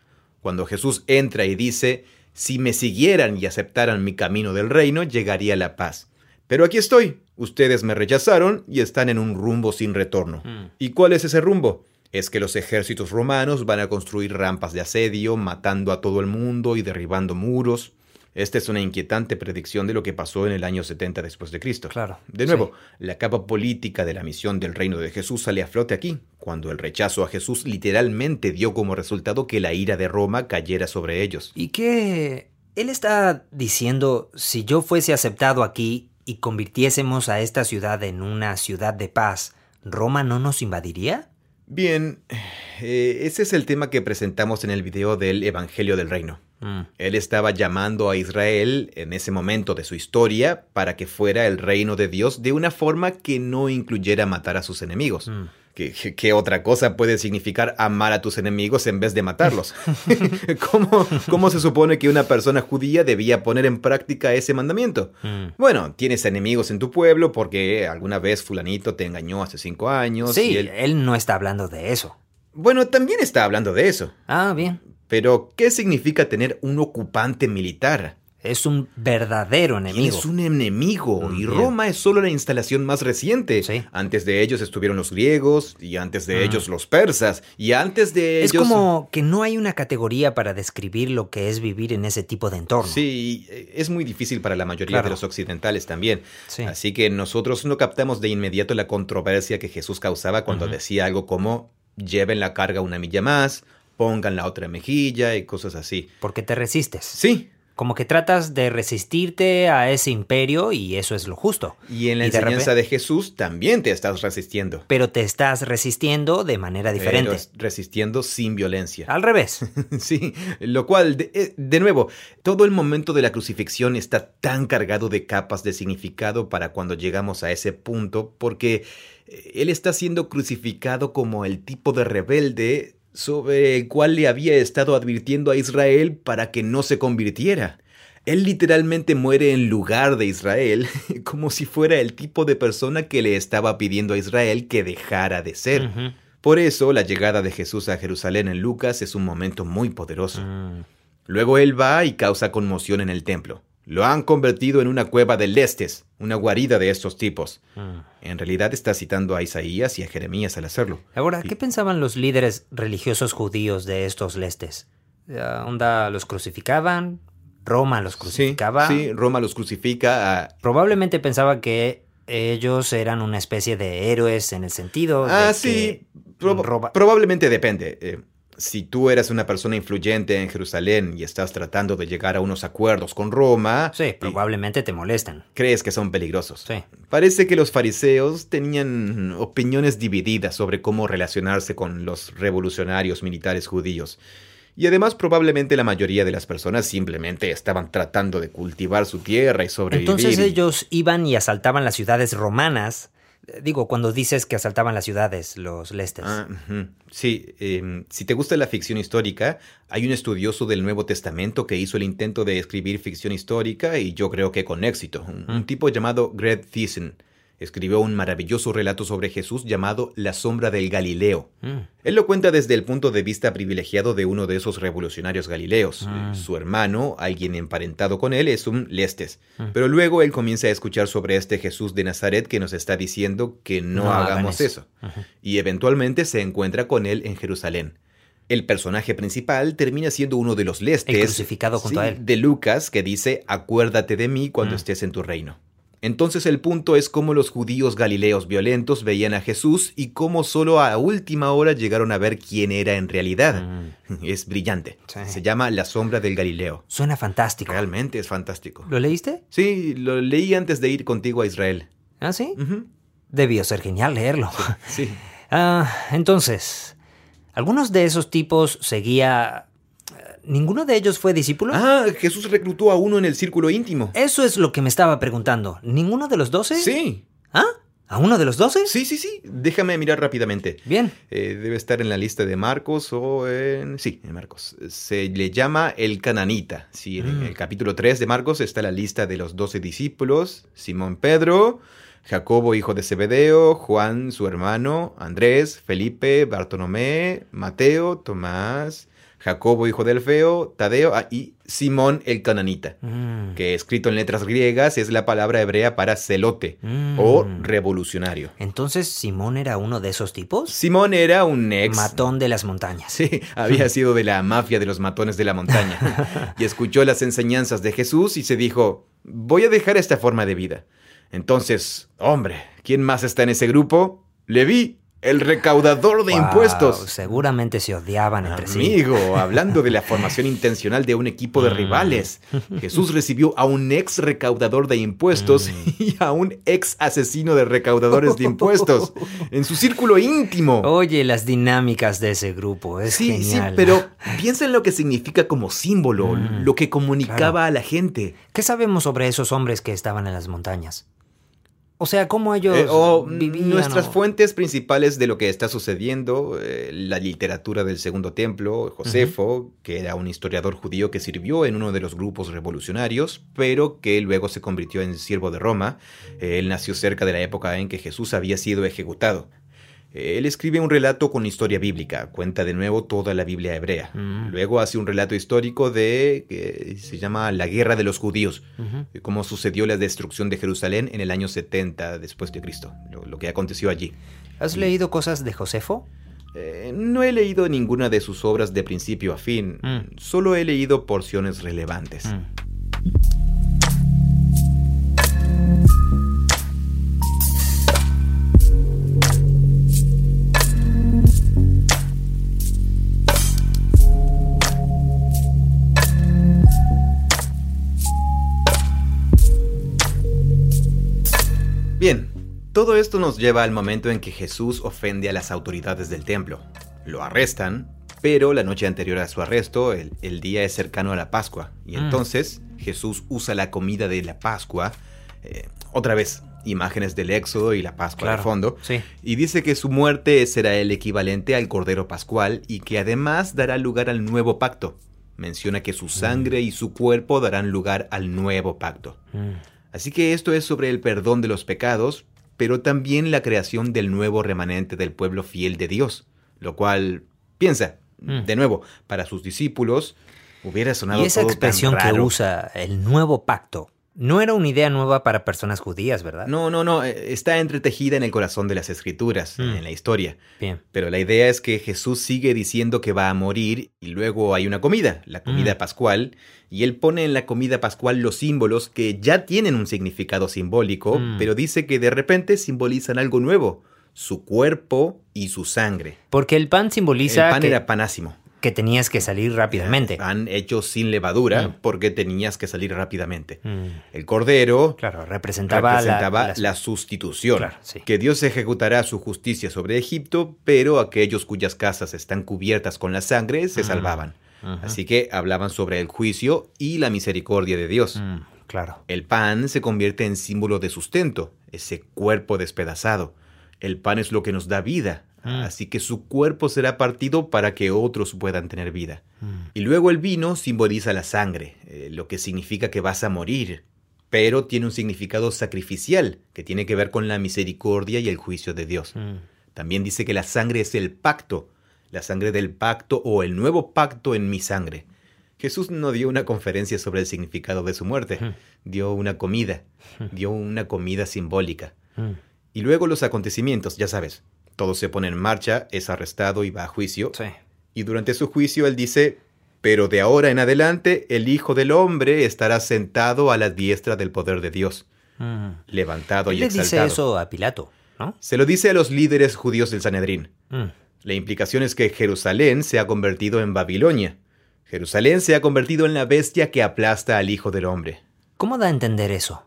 Cuando Jesús entra y dice, si me siguieran y aceptaran mi camino del reino, llegaría la paz. Pero aquí estoy, ustedes me rechazaron y están en un rumbo sin retorno. Hmm. ¿Y cuál es ese rumbo? Es que los ejércitos romanos van a construir rampas de asedio, matando a todo el mundo y derribando muros Esta es una inquietante predicción de lo que pasó en el año 70 después de Cristo. Claro. De nuevo, la capa política de la misión del reino de Jesús sale a flote aquí, cuando el rechazo a Jesús literalmente dio como resultado que la ira de Roma cayera sobre ellos. ¿Y qué? Él está diciendo, si yo fuese aceptado aquí y convirtiésemos a esta ciudad en una ciudad de paz, ¿Roma no nos invadiría? Bien, eh, ese es el tema que presentamos en el video del Evangelio del Reino. Mm. Él estaba llamando a Israel en ese momento de su historia para que fuera el reino de Dios de una forma que no incluyera matar a sus enemigos. Mm. ¿Qué, otra cosa puede significar amar a tus enemigos en vez de matarlos? ¿Cómo, ¿Cómo, se supone que una persona judía debía poner en práctica ese mandamiento? Mm. Bueno, tienes enemigos en tu pueblo porque alguna vez fulanito te engañó hace cinco años. Sí, él no está hablando de eso. Bueno, también está hablando de eso. Ah, bien. Pero, ¿qué significa tener un ocupante militar? Es un verdadero enemigo. Es un enemigo. y Roma es solo la instalación más reciente. Antes de ellos estuvieron los griegos, y antes de ah. ellos los persas, y antes de ellos. Es como que no hay una categoría para describir lo que es vivir en ese tipo de entorno. Sí, es muy difícil para la mayoría de los occidentales también. Así que nosotros no captamos de inmediato la controversia que Jesús causaba cuando decía algo como: lleven la carga una milla más, pongan la otra mejilla y cosas así. Porque te resistes. Sí, como que tratas de resistirte a ese imperio y eso es lo justo. Y en la enseñanza de, Jesús también te estás resistiendo. Pero te estás resistiendo de manera diferente. resistiendo sin violencia. Al revés. sí, lo cual, eh, de, nuevo, todo el momento de la crucifixión está tan cargado de capas de significado para cuando llegamos a ese punto, porque eh, él está siendo crucificado como el tipo de rebelde sobre el cual le había estado advirtiendo a Israel para que no se convirtiera. Él literalmente muere en lugar de Israel, como si fuera el tipo de persona que le estaba pidiendo a Israel que dejara de ser. Por eso la llegada de Jesús a Jerusalén en Lucas es un momento muy poderoso. Mm. Luego él va y causa conmoción en el templo. Lo han convertido en una cueva de lestes, una guarida de estos tipos. Mm. En realidad está citando a Isaías y a Jeremías al hacerlo. Ahora, ¿qué pensaban los líderes religiosos judíos de estos lestes? ¿Onda los crucificaban? ¿Roma los crucificaba? Sí, Roma los crucifica. Probablemente pensaba que ellos eran una especie de héroes en el sentido ah, sí. probablemente depende. Eh, si tú eres una persona influyente en Jerusalén y estás tratando de llegar a unos acuerdos con Roma... Sí, probablemente te molestan. Crees que son peligrosos. Sí. Parece que los fariseos tenían opiniones divididas sobre cómo relacionarse con los revolucionarios militares judíos. Y además probablemente la mayoría de las personas simplemente estaban tratando de cultivar su tierra y sobrevivir. Entonces ellos iban y asaltaban las ciudades romanas Digo, cuando dices que asaltaban las ciudades, los lestes. Ah, sí, em, si te gusta la ficción histórica, hay un estudioso del Nuevo Testamento que hizo el intento de escribir ficción histórica y yo creo que con éxito. Un, tipo llamado Greg Thiessen escribió un maravilloso relato sobre Jesús llamado La sombra del Galileo. Mm. Él lo cuenta desde el punto de vista privilegiado de uno de esos revolucionarios galileos. Mm. Su hermano, alguien emparentado con él, es un Lestes. Mm. Pero luego él comienza a escuchar sobre este Jesús de Nazaret que nos está diciendo que no, hagamos eso. Y eventualmente se encuentra con él en Jerusalén. El personaje principal termina siendo uno de los lestes crucificado junto a él. de Lucas que dice, acuérdate de mí cuando estés en tu reino. Entonces el punto es cómo los judíos galileos violentos veían a Jesús y cómo solo a última hora llegaron a ver quién era en realidad. Mm. Es brillante. Se llama La sombra del Galileo. Suena fantástico. Realmente es fantástico. ¿Lo leíste? Sí, lo leí antes de ir contigo a Israel. ¿Ah, sí? Debió ser genial leerlo. Sí. Ah, entonces, algunos de esos tipos seguía ¿Ninguno de ellos fue discípulo? Ah, Jesús reclutó a uno en el círculo íntimo. Eso es lo que me estaba preguntando. ¿Ninguno de los doce? Sí. ¿Ah? ¿A uno de los doce? Sí, sí, sí. Déjame mirar rápidamente. Bien. Eh, debe estar en la lista de Marcos o en... Sí, en Marcos. Se le llama el cananita. Sí, en mm. el capítulo 3 de Marcos está la lista de los doce discípulos. Simón Pedro, Jacobo, hijo de Zebedeo, Juan, su hermano, Andrés, Felipe, Bartolomé, Mateo, Tomás, Jacobo, hijo de Alfeo, Tadeo ah, y Simón el cananita, Mm. que escrito en letras griegas es la palabra hebrea para celote Mm. o revolucionario. Entonces, ¿Simón era uno de esos tipos? Simón era un ex... Matón de las montañas. Sí, había sido de la mafia de los matones de la montaña y escuchó las enseñanzas de Jesús y se dijo, voy a dejar esta forma de vida. Entonces, hombre, ¿quién más está en ese grupo? Leví, el recaudador de Wow, impuestos. Seguramente se odiaban entre sí. Amigo, hablando de la formación intencional de un equipo de Mm. rivales, Jesús recibió a un ex recaudador de impuestos Mm. y a un ex asesino de recaudadores de impuestos en su círculo íntimo. Oye, las dinámicas de ese grupo, es Sí, genial. sí, pero piensa en lo que significa como símbolo, Mm, lo que comunicaba claro. a la gente. ¿Qué sabemos sobre esos hombres que estaban en las montañas? O sea, ¿cómo ellos Eh, o vivían? nuestras o- fuentes principales de lo que está sucediendo, eh, la literatura del Segundo Templo, Josefo, que era un historiador judío que sirvió en uno de los grupos revolucionarios, pero que luego se convirtió en siervo de Roma. Eh, él nació cerca de la época en que Jesús había sido ejecutado. Él escribe un relato con historia bíblica, cuenta de nuevo toda la Biblia hebrea. Mm. Luego hace un relato histórico de que se llama La Guerra de los Judíos, de cómo sucedió la destrucción de Jerusalén en el año 70 después de Cristo, lo, lo que aconteció allí. ¿Has leído cosas de Josefo? Eh, no he leído ninguna de sus obras de principio a fin, Mm. solo he leído porciones relevantes. Mm. Bien, todo esto nos lleva al momento en que Jesús ofende a las autoridades del templo. Lo arrestan, pero la noche anterior a su arresto, el, el día es cercano a la Pascua, y Mm. entonces Jesús usa la comida de la Pascua, eh, otra vez, imágenes del Éxodo y la Pascua Claro. de fondo, Sí. y dice que su muerte será el equivalente al Cordero Pascual y que además dará lugar al nuevo pacto. Menciona que su sangre y su cuerpo darán lugar al nuevo pacto. Mm. Así que esto es sobre el perdón de los pecados, pero también la creación del nuevo remanente del pueblo fiel de Dios. Lo cual, piensa, Mm. de nuevo, para sus discípulos hubiera sonado Y esa todo tan expresión que usa, el nuevo pacto, no era una idea nueva para personas judías, ¿verdad? No, no, no, eh, está entretejida en el corazón de las escrituras, Mm. en la historia. Bien. Pero la idea es que Jesús sigue diciendo que va a morir y luego hay una comida, la comida Mm. pascual, y él pone en la comida pascual los símbolos que ya tienen un significado simbólico, Mm. pero dice que de repente simbolizan algo nuevo, su cuerpo y su sangre. Porque el pan simboliza el pan que, era panásimo. Que tenías que salir rápidamente. Pan hecho sin levadura Mm. porque tenías que salir rápidamente. Mm. El cordero Claro, representaba, la- representaba las- la, sustitución. Claro, sí. Que Dios ejecutará su justicia sobre Egipto, pero aquellos cuyas casas están cubiertas con la sangre se Mm. salvaban. Así que hablaban sobre el juicio y la misericordia de Dios. Mm, claro. El pan se convierte en símbolo de sustento, ese cuerpo despedazado. El pan es lo que nos da vida, Mm. así que su cuerpo será partido para que otros puedan tener vida. Mm. Y luego el vino simboliza la sangre, eh, lo que significa que vas a morir, pero tiene un significado sacrificial que tiene que ver con la misericordia y el juicio de Dios. Mm. También dice que la sangre es el pacto, la sangre del pacto o el nuevo pacto en mi sangre. Jesús no dio una conferencia sobre el significado de su muerte, dio una comida, dio una comida simbólica. Y luego los acontecimientos, ya sabes, todo se pone en marcha, es arrestado y va a juicio. Sí. Y durante su juicio él dice, pero de ahora en adelante el Hijo del Hombre estará sentado a la diestra del poder de Dios, Mm. levantado Él y le exaltado. dice eso a Pilato, ¿no? Se lo dice a los líderes judíos del Sanedrín. Mm. La implicación es que Jerusalén se ha convertido en Babilonia. Jerusalén se ha convertido en la bestia que aplasta al Hijo del Hombre. ¿Cómo da a entender eso?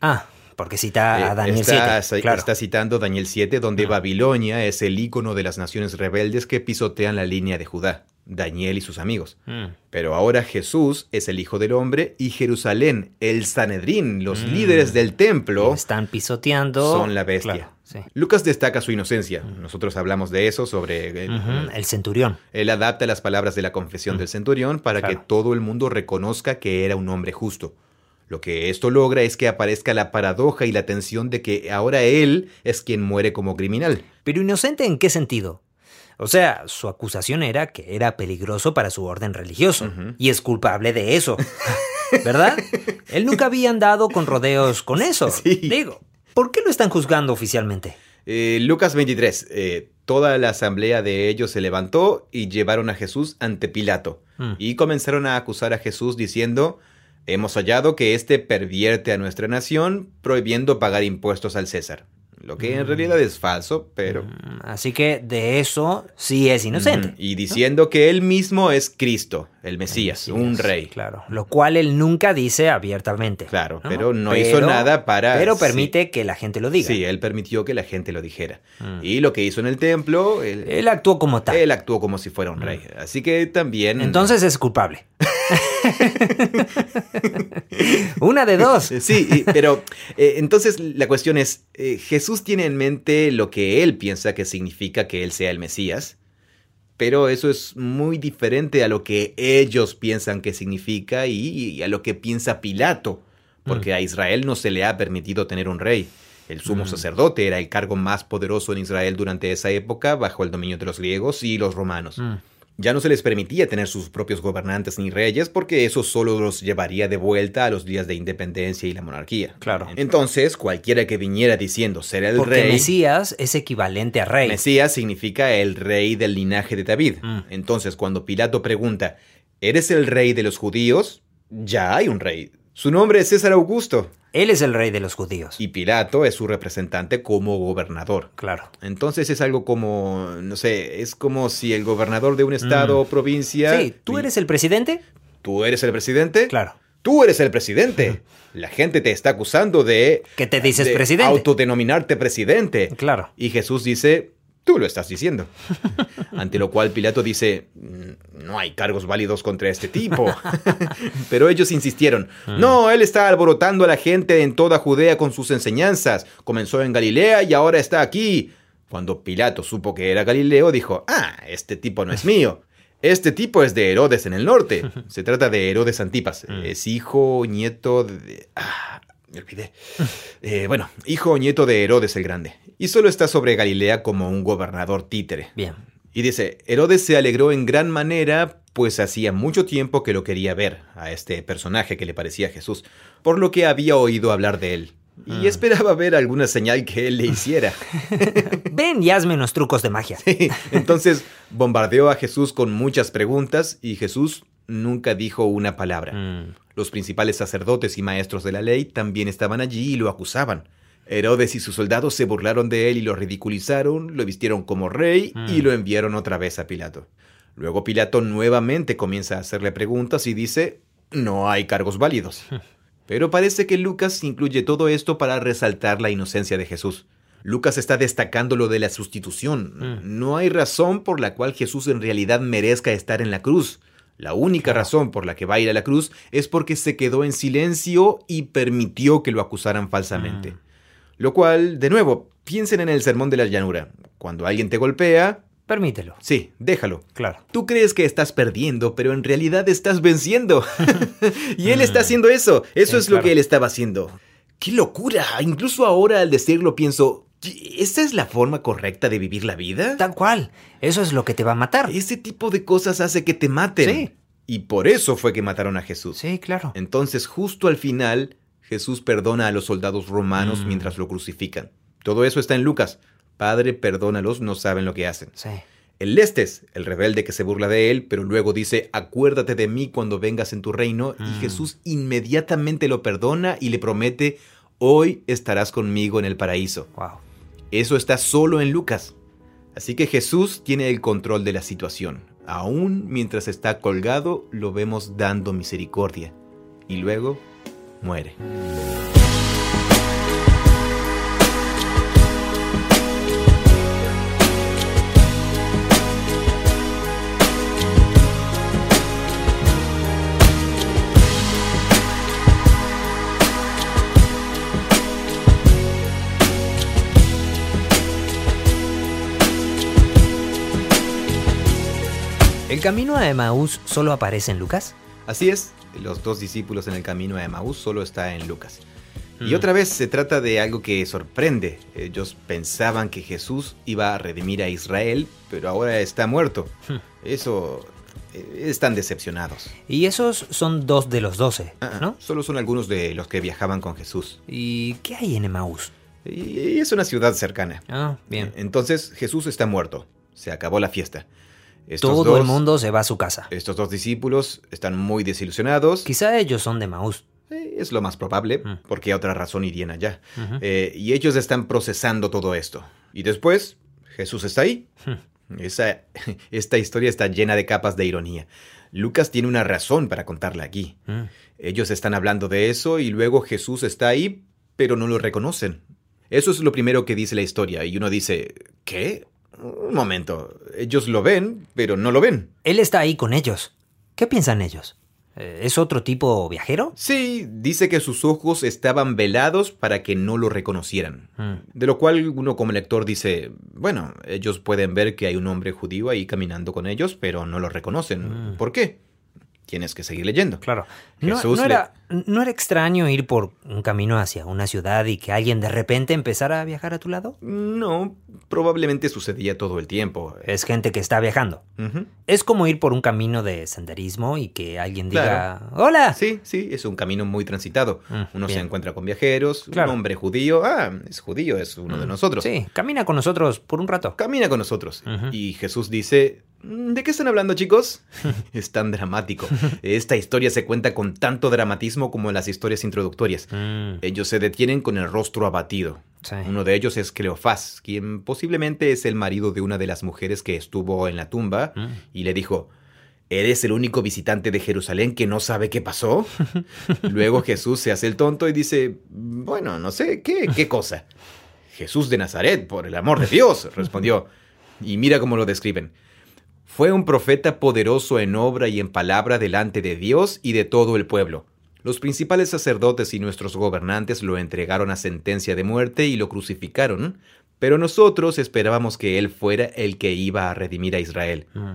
Ah, porque cita a Eh, Daniel está, 7. Claro. está citando Daniel 7, donde. Babilonia es el ícono de las naciones rebeldes que pisotean la línea de Judá, Daniel y sus amigos. Mm. Pero ahora Jesús es el Hijo del Hombre y Jerusalén, el Sanedrín, los Mm. líderes del templo, Lo están pisoteando. son la bestia. Claro, sí. Lucas destaca su inocencia. Nosotros hablamos de eso sobre... El centurión. Él adapta las palabras de la confesión Mm. del centurión para Claro. que todo el mundo reconozca que era un hombre justo. Lo que esto logra es que aparezca la paradoja y la tensión de que ahora él es quien muere como criminal. Pero inocente en qué sentido? O sea, su acusación era que era peligroso para su orden religioso y es culpable de eso. ¿Verdad? Él nunca había andado con rodeos con eso. Digo, ¿por qué lo están juzgando oficialmente? Eh, Lucas 23. Eh, toda la asamblea de ellos se levantó y llevaron a Jesús ante Pilato. Mm. Y comenzaron a acusar a Jesús diciendo, hemos hallado que éste pervierte a nuestra nación prohibiendo pagar impuestos al César lo que en realidad es falso, pero... Mm, así que de eso sí es inocente. Y diciendo que él mismo es Cristo, el Mesías, un rey. Claro, lo cual él nunca dice abiertamente. Claro, pero no hizo nada para... Pero permite que la gente lo diga. Sí, él permitió que la gente lo dijera. Mm. Y lo que hizo en el templo... Él, actuó como tal. Él actuó como si fuera un rey. Mm. Así que también... Entonces es culpable. Una de dos. Sí, pero eh, entonces la cuestión es, eh, Jesús tiene en mente lo que él piensa que significa que él sea el Mesías, pero eso es muy diferente a lo que ellos piensan que significa y, a lo que piensa Pilato, porque mm. a Israel no se le ha permitido tener un rey. El sumo mm. sacerdote era el cargo más poderoso en Israel durante esa época, bajo el dominio de los griegos y los romanos. Mm. Ya no se les permitía tener sus propios gobernantes ni reyes porque eso solo los llevaría de vuelta a los días de independencia y la monarquía. Claro. Entonces, cualquiera que viniera diciendo ser el porque rey. Mesías es equivalente a rey. Mesías significa el rey del linaje de David. Mm. Entonces, cuando Pilato pregunta, ¿eres el rey de los judíos? Ya hay un rey. Su nombre es César Augusto. Él es el rey de los judíos. Y Pilato es su representante como gobernador. Claro. Entonces es algo como, no sé, es como si el gobernador de un estado o mm. provincia... Sí, ¿tú eres el presidente? ¿Tú eres el presidente? Claro. Tú eres el presidente. La gente te está acusando de... Que te dices presidente. Autodenominarte presidente. Claro. Y Jesús dice, Tú lo estás diciendo. Ante lo cual Pilato dice, mm, no hay cargos válidos contra este tipo. Pero ellos insistieron, mm. no, él está alborotando a la gente en toda Judea con sus enseñanzas. Comenzó en Galilea y ahora está aquí. Cuando Pilato supo que era Galileo, dijo, ah, este tipo no es mío. Este tipo es de Herodes en el norte. Se trata de Herodes Antipas. Mm. Es hijo, nieto de... Ah, me olvidé. Eh, bueno, hijo o nieto de Herodes el Grande. Y solo está sobre Galilea como un gobernador títere. Bien. Y dice, Herodes se alegró en gran manera, pues hacía mucho tiempo que lo quería ver, a este personaje que le parecía Jesús, por lo que había oído hablar de él. Y ah. esperaba ver alguna señal que él le hiciera. Ven y hazme unos trucos de magia. entonces bombardeó a Jesús con muchas preguntas y Jesús nunca dijo una palabra. Mm. Los principales sacerdotes y maestros de la ley también estaban allí y lo acusaban. Herodes y sus soldados se burlaron de él y lo ridiculizaron, lo vistieron como rey y mm. lo enviaron otra vez a Pilato. Luego Pilato nuevamente comienza a hacerle preguntas y dice, no hay cargos válidos. Pero parece que Lucas incluye todo esto para resaltar la inocencia de Jesús. Lucas está destacando lo de la sustitución. Mm. No hay razón por la cual Jesús en realidad merezca estar en la cruz. La única razón por la que va a ir a la cruz es porque se quedó en silencio y permitió que lo acusaran falsamente. Mm. Lo cual, de nuevo, piensen en el sermón de la llanura. Cuando alguien te golpea... Permítelo. Sí, déjalo. Claro. Tú crees que estás perdiendo, pero en realidad estás venciendo. y él está haciendo eso. Eso es lo que él estaba haciendo. ¡Qué locura! Incluso ahora al decirlo pienso, ¿Esta es la forma correcta de vivir la vida? Tal cual. Eso es lo que te va a matar. Ese tipo de cosas hace que te maten. Sí. Y por eso fue que mataron a Jesús. Sí, claro. Entonces, justo al final, Jesús perdona a los soldados romanos mm. mientras lo crucifican. Todo eso está en Lucas. Padre, perdónalos, no saben lo que hacen. Sí. El Lestes, el rebelde que se burla de él, pero luego dice, acuérdate de mí cuando vengas en tu reino, y mm. Jesús inmediatamente lo perdona y le promete, hoy estarás conmigo en el paraíso. Wow. Eso está solo en Lucas. Así que Jesús tiene el control de la situación. Aún mientras está colgado, lo vemos dando misericordia. Y luego muere. Camino a Emaús solo aparece en Lucas? Así es, los dos discípulos en el camino a Emaús solo está en Lucas. Y mm. otra vez se trata de algo que sorprende. Ellos pensaban que Jesús iba a redimir a Israel, pero ahora está muerto. Hmm. Eso eh, están decepcionados. Y esos son dos de los doce, ah, ¿no? Solo son algunos de los que viajaban con Jesús. ¿Y qué hay en Emaús? Y es una ciudad cercana. Ah, bien. Entonces Jesús está muerto. Se acabó la fiesta. Todo el mundo se va a su casa. Estos dos discípulos están muy desilusionados. Quizá ellos son de Maús. Eh, es lo más probable, mm. porque a otra razón irían allá. Eh, y ellos están procesando todo esto. Y después, Jesús está ahí. Hmm. Esa, esta historia está llena de capas de ironía. Lucas tiene una razón para contarla aquí. Hmm. Ellos están hablando de eso y luego Jesús está ahí, pero no lo reconocen. Eso es lo primero que dice la historia. Y uno dice, ¿qué? Un momento, ellos lo ven, pero no lo ven. Él está ahí con ellos. ¿Qué piensan ellos? Eh, ¿Es otro tipo viajero? Sí, dice que sus ojos estaban velados para que no lo reconocieran. Mm. De lo cual uno como lector dice, bueno, ellos pueden ver que hay un hombre judío ahí caminando con ellos, pero no lo reconocen. Mm. ¿Por qué? Tienes que seguir leyendo. Claro. No, era, ¿No, era, extraño ir por un camino hacia una ciudad y que alguien de repente empezara a viajar a tu lado? No, probablemente sucedía todo el tiempo. Es gente que está viajando. Es como ir por un camino de senderismo y que alguien diga, hola. Sí, sí, es un camino muy transitado. Mm, uno se encuentra con viajeros, un hombre judío, ah, es judío, es uno de mm, nosotros. Sí, camina con nosotros por un rato. Camina con nosotros. Y Jesús dice, ¿De qué están hablando, chicos? es tan dramático. Esta historia se cuenta con tanto dramatismo como las historias introductorias. Mm. Ellos se detienen con el rostro abatido. Uno de ellos es Cleofás, quien posiblemente es el marido de una de las mujeres que estuvo en la tumba, mm. y le dijo, ¿Eres el único visitante de Jerusalén que no sabe qué pasó? Luego Jesús se hace el tonto y dice, bueno, no sé, ¿qué, qué cosa? Jesús de Nazaret, por el amor de Dios, respondió. Y mira cómo lo describen. Fue un profeta poderoso en obra y en palabra delante de Dios y de todo el pueblo. Los principales sacerdotes y nuestros gobernantes lo entregaron a sentencia de muerte y lo crucificaron, pero nosotros esperábamos que él fuera el que iba a redimir a Israel. Mm.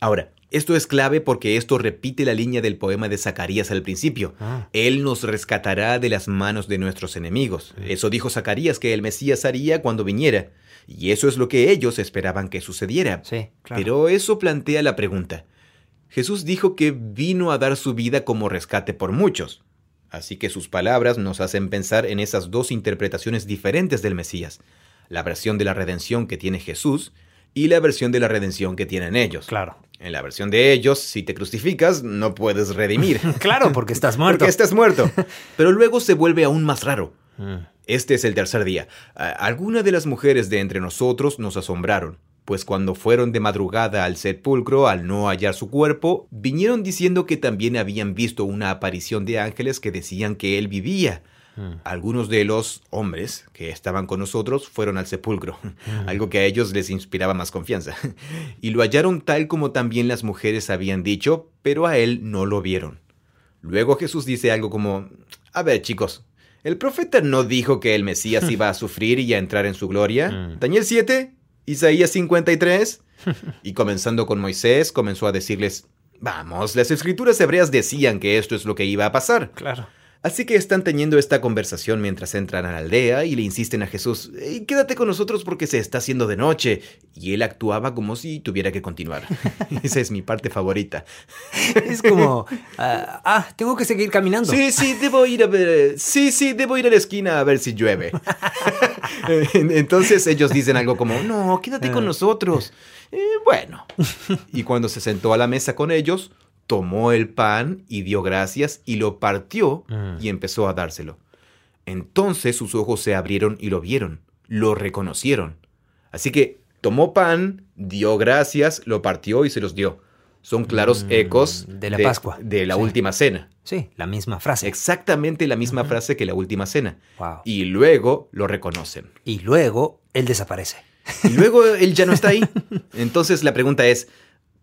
Ahora, esto es clave porque esto repite la línea del poema de Zacarías al principio. Ah. Él nos rescatará de las manos de nuestros enemigos. Eso dijo Zacarías que el Mesías haría cuando viniera. Y eso es lo que ellos esperaban que sucediera. Sí, Pero eso plantea la pregunta. Jesús dijo que vino a dar su vida como rescate por muchos. Así que sus palabras nos hacen pensar en esas dos interpretaciones diferentes del Mesías. La versión de la redención que tiene Jesús y la versión de la redención que tienen ellos. Claro. En la versión de ellos, si te crucificas, no puedes redimir. claro, porque estás muerto. porque estás muerto. Pero luego se vuelve aún más raro. Este es el tercer día. Algunas de las mujeres de entre nosotros nos asombraron, pues cuando fueron de madrugada al sepulcro al no hallar su cuerpo, vinieron diciendo que también habían visto una aparición de ángeles que decían que él vivía. Hmm. Algunos de los hombres que estaban con nosotros fueron al sepulcro, hmm. algo que a ellos les inspiraba más confianza, y lo hallaron tal como también las mujeres habían dicho, pero a él no lo vieron. Luego Jesús dice algo como, a ver chicos, ¿El profeta no dijo que el Mesías iba a sufrir y a entrar en su gloria? Mm. Daniel 7, Isaías 53. Y comenzando con Moisés, comenzó a decirles, vamos, las escrituras hebreas decían que esto es lo que iba a pasar. Claro. Así que están teniendo esta conversación mientras entran a la aldea y le insisten a Jesús, quédate con nosotros porque se está haciendo de noche. Y él actuaba como si tuviera que continuar. Esa es mi parte favorita. Es como, ah, ah, tengo que seguir caminando. Sí, sí, debo ir a ver, sí, sí, debo ir a la esquina a ver si llueve. Entonces ellos dicen algo como, no, quédate con ah. nosotros. Eh, bueno. Y cuando se sentó a la mesa con ellos, tomó el pan y dio gracias y lo partió y mm. empezó a dárselo. Entonces sus ojos se abrieron y lo vieron, lo reconocieron. Así que tomó pan, dio gracias, lo partió y se los dio. Son claros mm, ecos de la Pascua. De la última cena. Sí, la misma frase. Exactamente la misma frase que la última cena. Y luego lo reconocen. Y luego él desaparece. Y luego él ya no está ahí. Entonces la pregunta es,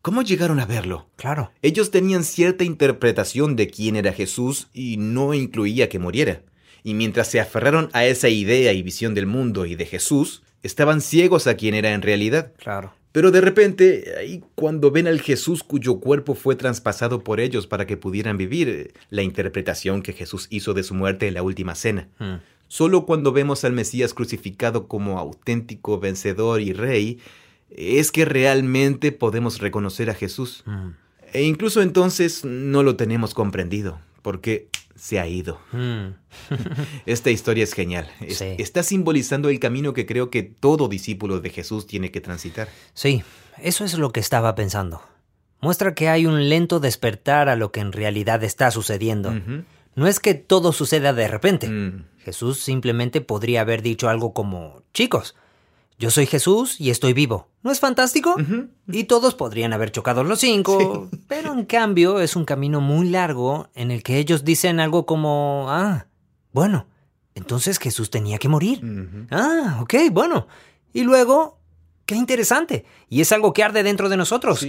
¿Cómo llegaron a verlo? Claro. Ellos tenían cierta interpretación de quién era Jesús y no incluía que muriera. Y mientras se aferraron a esa idea y visión del mundo y de Jesús, estaban ciegos a quién era en realidad. Claro. Pero de repente, ahí cuando ven al Jesús cuyo cuerpo fue traspasado por ellos para que pudieran vivir, la interpretación que Jesús hizo de su muerte en la última cena. Hmm. Solo cuando vemos al Mesías crucificado como auténtico vencedor y rey, es que realmente podemos reconocer a Jesús. Hmm. E incluso entonces no lo tenemos comprendido, porque se ha ido. Hmm. Esta historia es genial. Está simbolizando el camino que creo que todo discípulo de Jesús tiene que transitar. Sí, eso es lo que estaba pensando. Muestra que hay un lento despertar a lo que en realidad está sucediendo. No es que todo suceda de repente. Mm. Jesús simplemente podría haber dicho algo como, chicos, yo soy Jesús y estoy vivo. ¿No es fantástico? Y todos podrían haber chocado los cinco, pero en cambio es un camino muy largo en el que ellos dicen algo como, ah, bueno, entonces Jesús tenía que morir. Ah, ok, bueno. Y luego, qué interesante. Y es algo que arde dentro de nosotros.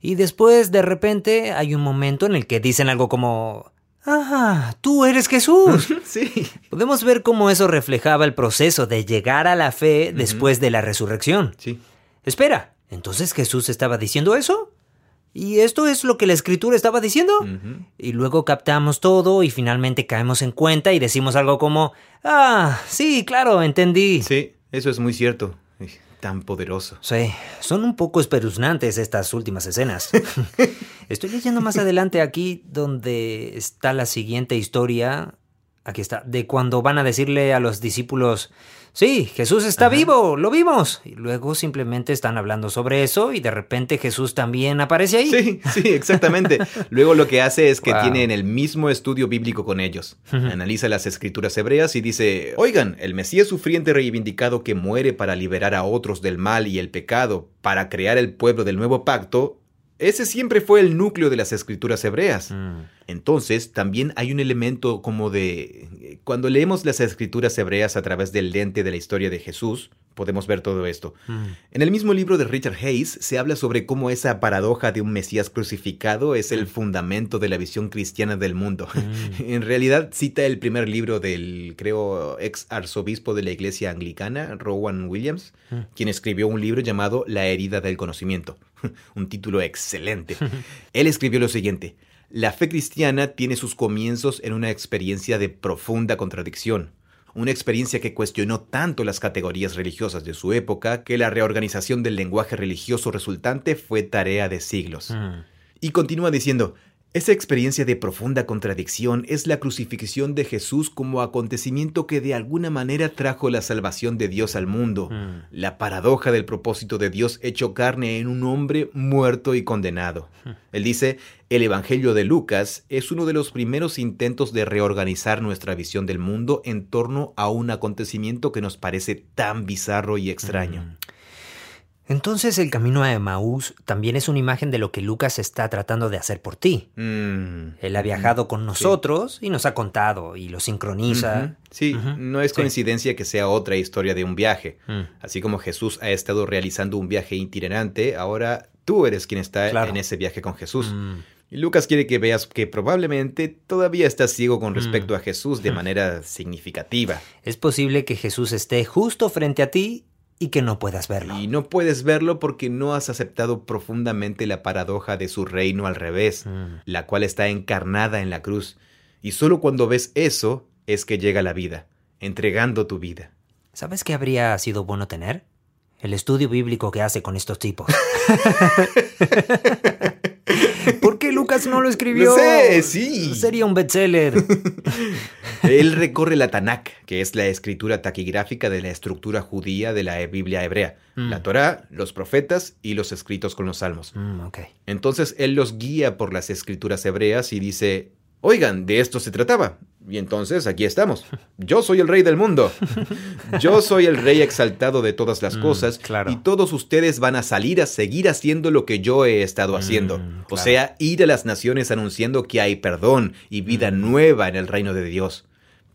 Y después, de repente, hay un momento en el que dicen algo como, Ah, tú eres Jesús. sí. Podemos ver cómo eso reflejaba el proceso de llegar a la fe después de la resurrección. Sí. Espera, ¿entonces Jesús estaba diciendo eso? ¿Y esto es lo que la escritura estaba diciendo? Y luego captamos todo y finalmente caemos en cuenta y decimos algo como, ah, sí, claro, entendí. Sí, eso es muy cierto tan poderoso. Sí, son un poco espeluznantes estas últimas escenas. Estoy leyendo más adelante aquí donde está la siguiente historia. Aquí está, de cuando van a decirle a los discípulos, sí, Jesús está vivo, lo vimos. Y luego simplemente están hablando sobre eso y de repente Jesús también aparece ahí. Sí, sí, exactamente. luego lo que hace es que tiene en el mismo estudio bíblico con ellos. Analiza las escrituras hebreas y dice, oigan, el Mesías sufriente reivindicado que muere para liberar a otros del mal y el pecado, para crear el pueblo del nuevo pacto, ese siempre fue el núcleo de las escrituras hebreas. Mm. Entonces, también hay un elemento como de... Cuando leemos las escrituras hebreas a través del lente de la historia de Jesús, podemos ver todo esto. Mm. En el mismo libro de Richard Hayes se habla sobre cómo esa paradoja de un Mesías crucificado es el mm. fundamento de la visión cristiana del mundo. en realidad cita el primer libro del, creo, ex arzobispo de la iglesia anglicana, Rowan Williams, quien escribió un libro llamado La herida del conocimiento. un título excelente. Él escribió lo siguiente, la fe cristiana tiene sus comienzos en una experiencia de profunda contradicción, una experiencia que cuestionó tanto las categorías religiosas de su época que la reorganización del lenguaje religioso resultante fue tarea de siglos. Mm. Y continúa diciendo, esa experiencia de profunda contradicción es la crucifixión de Jesús como acontecimiento que de alguna manera trajo la salvación de Dios al mundo, mm. la paradoja del propósito de Dios hecho carne en un hombre muerto y condenado. Mm. Él dice, el Evangelio de Lucas es uno de los primeros intentos de reorganizar nuestra visión del mundo en torno a un acontecimiento que nos parece tan bizarro y extraño. Mm. Entonces el camino a Emaús también es una imagen de lo que Lucas está tratando de hacer por ti. Mm, Él ha viajado con nosotros y nos ha contado y lo sincroniza. Sí, no es coincidencia que sea otra historia de un viaje. Mm. Así como Jesús ha estado realizando un viaje itinerante, ahora tú eres quien está en ese viaje con Jesús. Mm. Y Lucas quiere que veas que probablemente todavía estás ciego con respecto a Jesús de manera significativa. Es posible que Jesús esté justo frente a ti y que no puedas verlo. Y no puedes verlo porque no has aceptado profundamente la paradoja de su reino al revés, mm. la cual está encarnada en la cruz. Y solo cuando ves eso es que llega la vida, entregando tu vida. ¿Sabes qué habría sido bueno tener? El estudio bíblico que hace con estos tipos. ¿Por qué Lucas no lo escribió? No sé, sí. Sería un bestseller. Él recorre la Tanakh, que es la escritura taquigráfica de la estructura judía de la Biblia hebrea. La mm. Torá, los profetas y los escritos con los salmos. Mm, Entonces él los guía por las escrituras hebreas y dice, Oigan, de esto se trataba. Y entonces aquí estamos. Yo soy el rey del mundo. Yo soy el rey exaltado de todas las mm, cosas. Y todos ustedes van a salir a seguir haciendo lo que yo he estado haciendo. Mm, o sea, ir a las naciones anunciando que hay perdón y vida mm. nueva en el reino de Dios.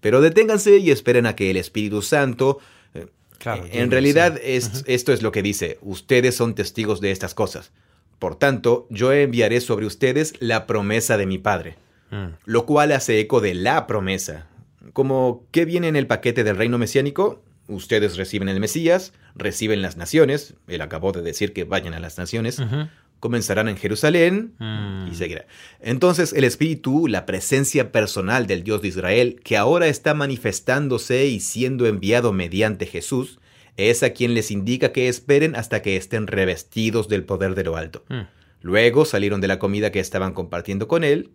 Pero deténganse y esperen a que el Espíritu Santo... Eh, en realidad esto es lo que dice. Ustedes son testigos de estas cosas. Por tanto, yo enviaré sobre ustedes la promesa de mi Padre. Mm. Lo cual hace eco de la promesa. Como, ¿qué viene en el paquete del reino mesiánico? ustedes reciben el Mesías, reciben las naciones, él acabó de decir que vayan a las naciones, comenzarán en Jerusalén y mm. seguirá. Entonces el Espíritu, la presencia personal del Dios de Israel, que ahora está manifestándose y siendo enviado mediante Jesús, es a quien les indica que esperen hasta que estén revestidos del poder de lo alto. Mm. Luego salieron de la comida que estaban compartiendo con él,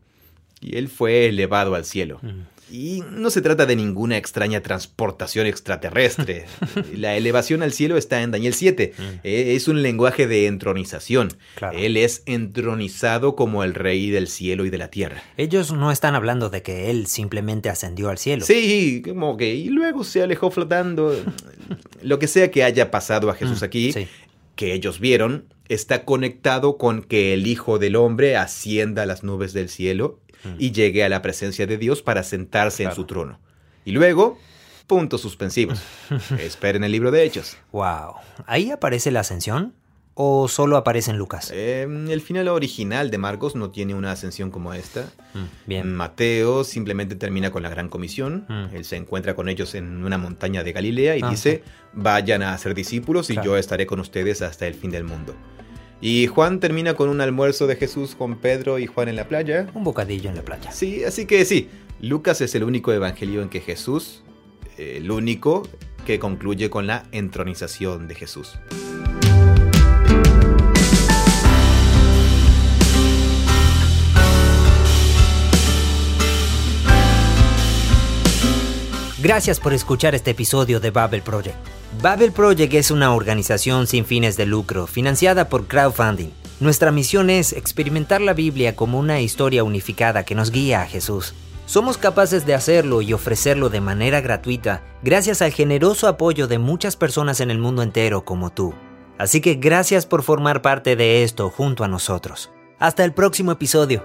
y él fue elevado al cielo. Mm. Y no se trata de ninguna extraña transportación extraterrestre. La elevación al cielo está en Daniel 7. Mm. E, es un lenguaje de entronización. Él es entronizado como el rey del cielo y de la tierra. Ellos no están hablando de que él simplemente ascendió al cielo. Sí, como que y luego se alejó flotando. Lo que sea que haya pasado a Jesús mm, aquí, que ellos vieron, está conectado con que el Hijo del Hombre ascienda a las nubes del cielo y llegue a la presencia de Dios para sentarse en su trono. Y luego, puntos suspensivos. Esperen el libro de Hechos. Wow. ¿Ahí aparece la ascensión? ¿O solo aparece en Lucas? Em, el final original de Marcos no tiene una ascensión como esta. Mm, bien. Mateo simplemente termina con la gran comisión. Mm. Él se encuentra con ellos en una montaña de Galilea y ah, dice, vayan a ser discípulos y yo estaré con ustedes hasta el fin del mundo. Y Juan termina con un almuerzo de Jesús con Pedro y Juan en la playa. Un bocadillo en la playa. Sí, así que sí, Lucas es el único evangelio en que Jesús, el único que concluye con la entronización de Jesús. Gracias por escuchar este episodio de Babel Project. Babel Project es una organización sin fines de lucro, financiada por crowdfunding. Nuestra misión es experimentar la Biblia como una historia unificada que nos guía a Jesús. Somos capaces de hacerlo y ofrecerlo de manera gratuita gracias al generoso apoyo de muchas personas en el mundo entero como tú. Así que gracias por formar parte de esto junto a nosotros. Hasta el próximo episodio.